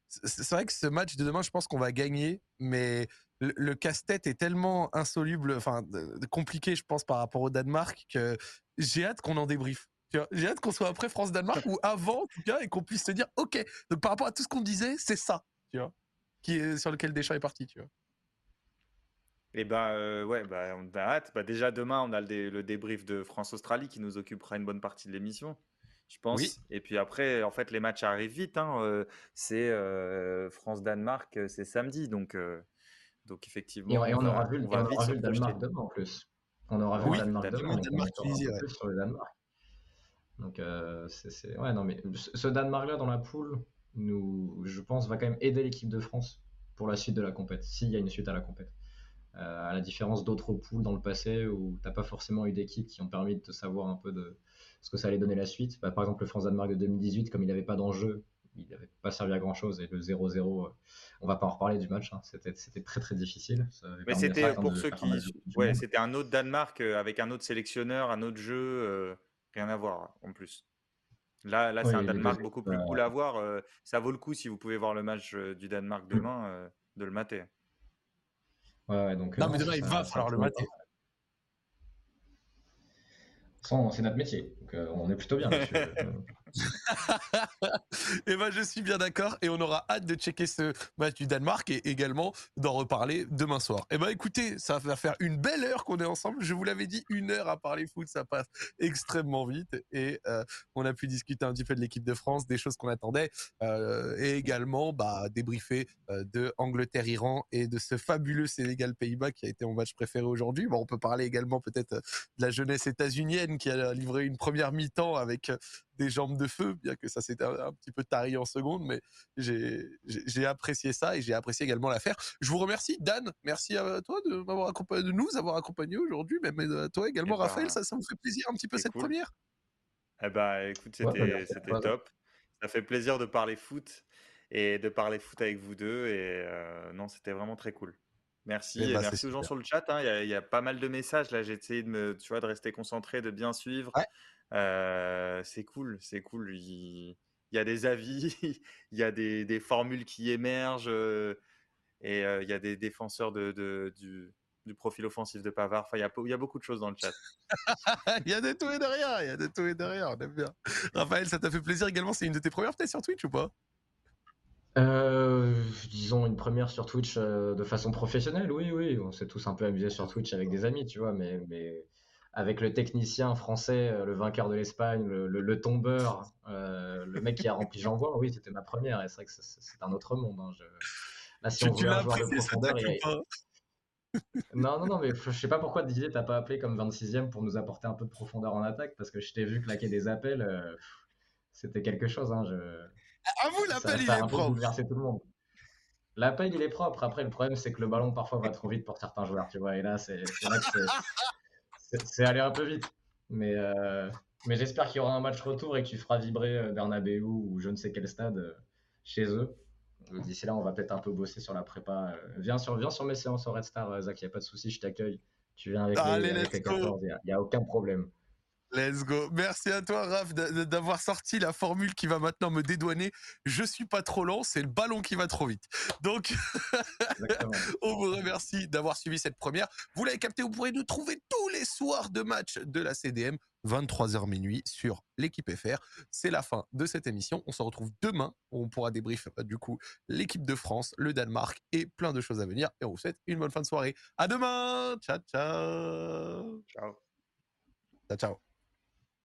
c'est vrai que ce match de demain, je pense qu'on va gagner, mais le, casse-tête est tellement insoluble, enfin compliqué, je pense, par rapport au Danemark, que j'ai hâte qu'on en débriefe. J'ai hâte qu'on soit après France-Danemark ou avant, en tout cas, et qu'on puisse se dire, ok, donc par rapport à tout ce qu'on disait, c'est ça, tu vois, qui est sur lequel Deschamps est parti, tu vois. Et eh ben euh, ouais, bah, on a hâte. Bah, déjà demain, on a le, le débrief de France-Australie qui nous occupera une bonne partie de l'émission je pense. Et puis après, en fait, les matchs arrivent vite. Hein, euh, c'est euh, France-Danemark, c'est samedi. Donc, donc effectivement, et, on, aura vu, le Danemark demain en plus. On aura vu le Danemark demain. Danemark, sur le Danemark. Donc, euh, c'est, ouais, non, mais ce Danemark-là dans la poule, nous, je pense, va quand même aider l'équipe de France pour la suite de la compète, s'il y a une suite à la compète. Euh, à la différence d'autres poules dans le passé où t'as pas forcément eu d'équipes qui ont permis de te savoir un peu de ce que ça allait donner la suite. Bah, par exemple, le France-Danemark de 2018, comme il n'avait pas d'enjeu il n'avait pas servi à grand chose. Et le 0-0, euh, on va pas en reparler du match. Hein. C'était, très très difficile. Mais c'était pour ceux qui. Ouais, c'était un autre Danemark euh, avec un autre sélectionneur, un autre jeu, euh, rien à voir en plus. Là, là c'est un Danemark beaucoup plus cool à voir. ça vaut le coup si vous pouvez voir le match du Danemark mm. demain, de le mater. Ouais, donc, non, mais demain, il va falloir le mater c'est notre métier. Donc, euh, on est plutôt bien. et eh ben, je suis bien d'accord et on aura hâte de checker ce match du Danemark et également d'en reparler demain soir. Et eh ben, écoutez, ça va faire une belle heure qu'on est ensemble. Je vous l'avais dit, une heure à parler foot, ça passe extrêmement vite et euh, on a pu discuter un petit peu de l'équipe de France, des choses qu'on attendait euh, et également bah, débriefer de Angleterre-Iran et de ce fabuleux Sénégal-Pays-Bas qui a été mon match préféré aujourd'hui. Bon, on peut parler également peut-être de la jeunesse états-unienne qui a livré une première mi-temps avec des jambes de feu, bien que ça s'était un, petit peu tari en seconde, mais j'ai apprécié ça et j'ai apprécié également l'affaire. Je vous remercie, Dan. Merci à toi de m'avoir accompagné, de nous avoir accompagnés aujourd'hui, même à toi également, eh Raphaël. Ben, ça, ça me fait plaisir un petit peu cette première. Eh ben, écoute, c'était top. Ça fait plaisir de parler foot et de parler foot avec vous deux. Et euh, non, c'était vraiment très cool. Merci et, bah, merci aux gens sur le chat. Hein. Il y, a pas mal de messages là. J'ai essayé de me, tu vois, de rester concentré, de bien suivre. Euh, c'est cool, c'est cool. Il, y a des avis, il y a des, des, formules qui émergent euh, et il y a des défenseurs de, de du, du, profil offensif de Pavard. Enfin, il y, a, il y a beaucoup de choses dans le chat. il y a de tout et de rien. Il y a de tout et de rien. On aime bien. Raphaël, ça t'a fait plaisir également. C'est une de tes premières peut sur Twitch ou pas? Euh, disons une première sur Twitch euh, de façon professionnelle, oui, oui, on s'est tous un peu amusés sur Twitch avec des amis, tu vois, mais, mais avec le technicien français, euh, le vainqueur de l'Espagne, le, tombeur, le mec qui a rempli J'envoie, oui, c'était ma première, et c'est vrai que c'est un autre monde. Hein, Là, si on veut un joueur de profondeur, Non, non, non, mais je sais pas pourquoi Didier t'as pas appelé comme 26ème pour nous apporter un peu de profondeur en attaque, parce que je t'ai vu claquer des appels, c'était quelque chose. Hein, je... À vous, l'appel, il est propre. tout le monde. L'appel, il est propre. Après, le problème, c'est que le ballon, parfois, va trop vite pour certains joueurs, tu vois. Et là, c'est là que c'est allé un peu vite. Mais, euh, mais j'espère qu'il y aura un match retour et que tu feras vibrer euh, Bernabeu ou je ne sais quel stade euh, chez eux. D'ici là, on va peut-être un peu bosser sur la prépa. Viens sur, viens sur mes séances au Red Star, Zach, il n'y a pas de souci, je t'accueille. Tu viens avec les, avec les 14, il n'y a, aucun problème. Let's go. Merci à toi, Raph, d'avoir sorti la formule qui va maintenant me dédouaner. Je suis pas trop lent, c'est le ballon qui va trop vite. Donc, on vous remercie d'avoir suivi cette première. Vous l'avez capté, vous pourrez nous trouver tous les soirs de match de la CDM, 23h minuit sur l'équipe FR. C'est la fin de cette émission. On se retrouve demain où on pourra débrief euh, du coup l'équipe de France, le Danemark et plein de choses à venir. Et on vous souhaite une bonne fin de soirée. À demain. Ciao, ciao. Ciao. Ciao, ciao.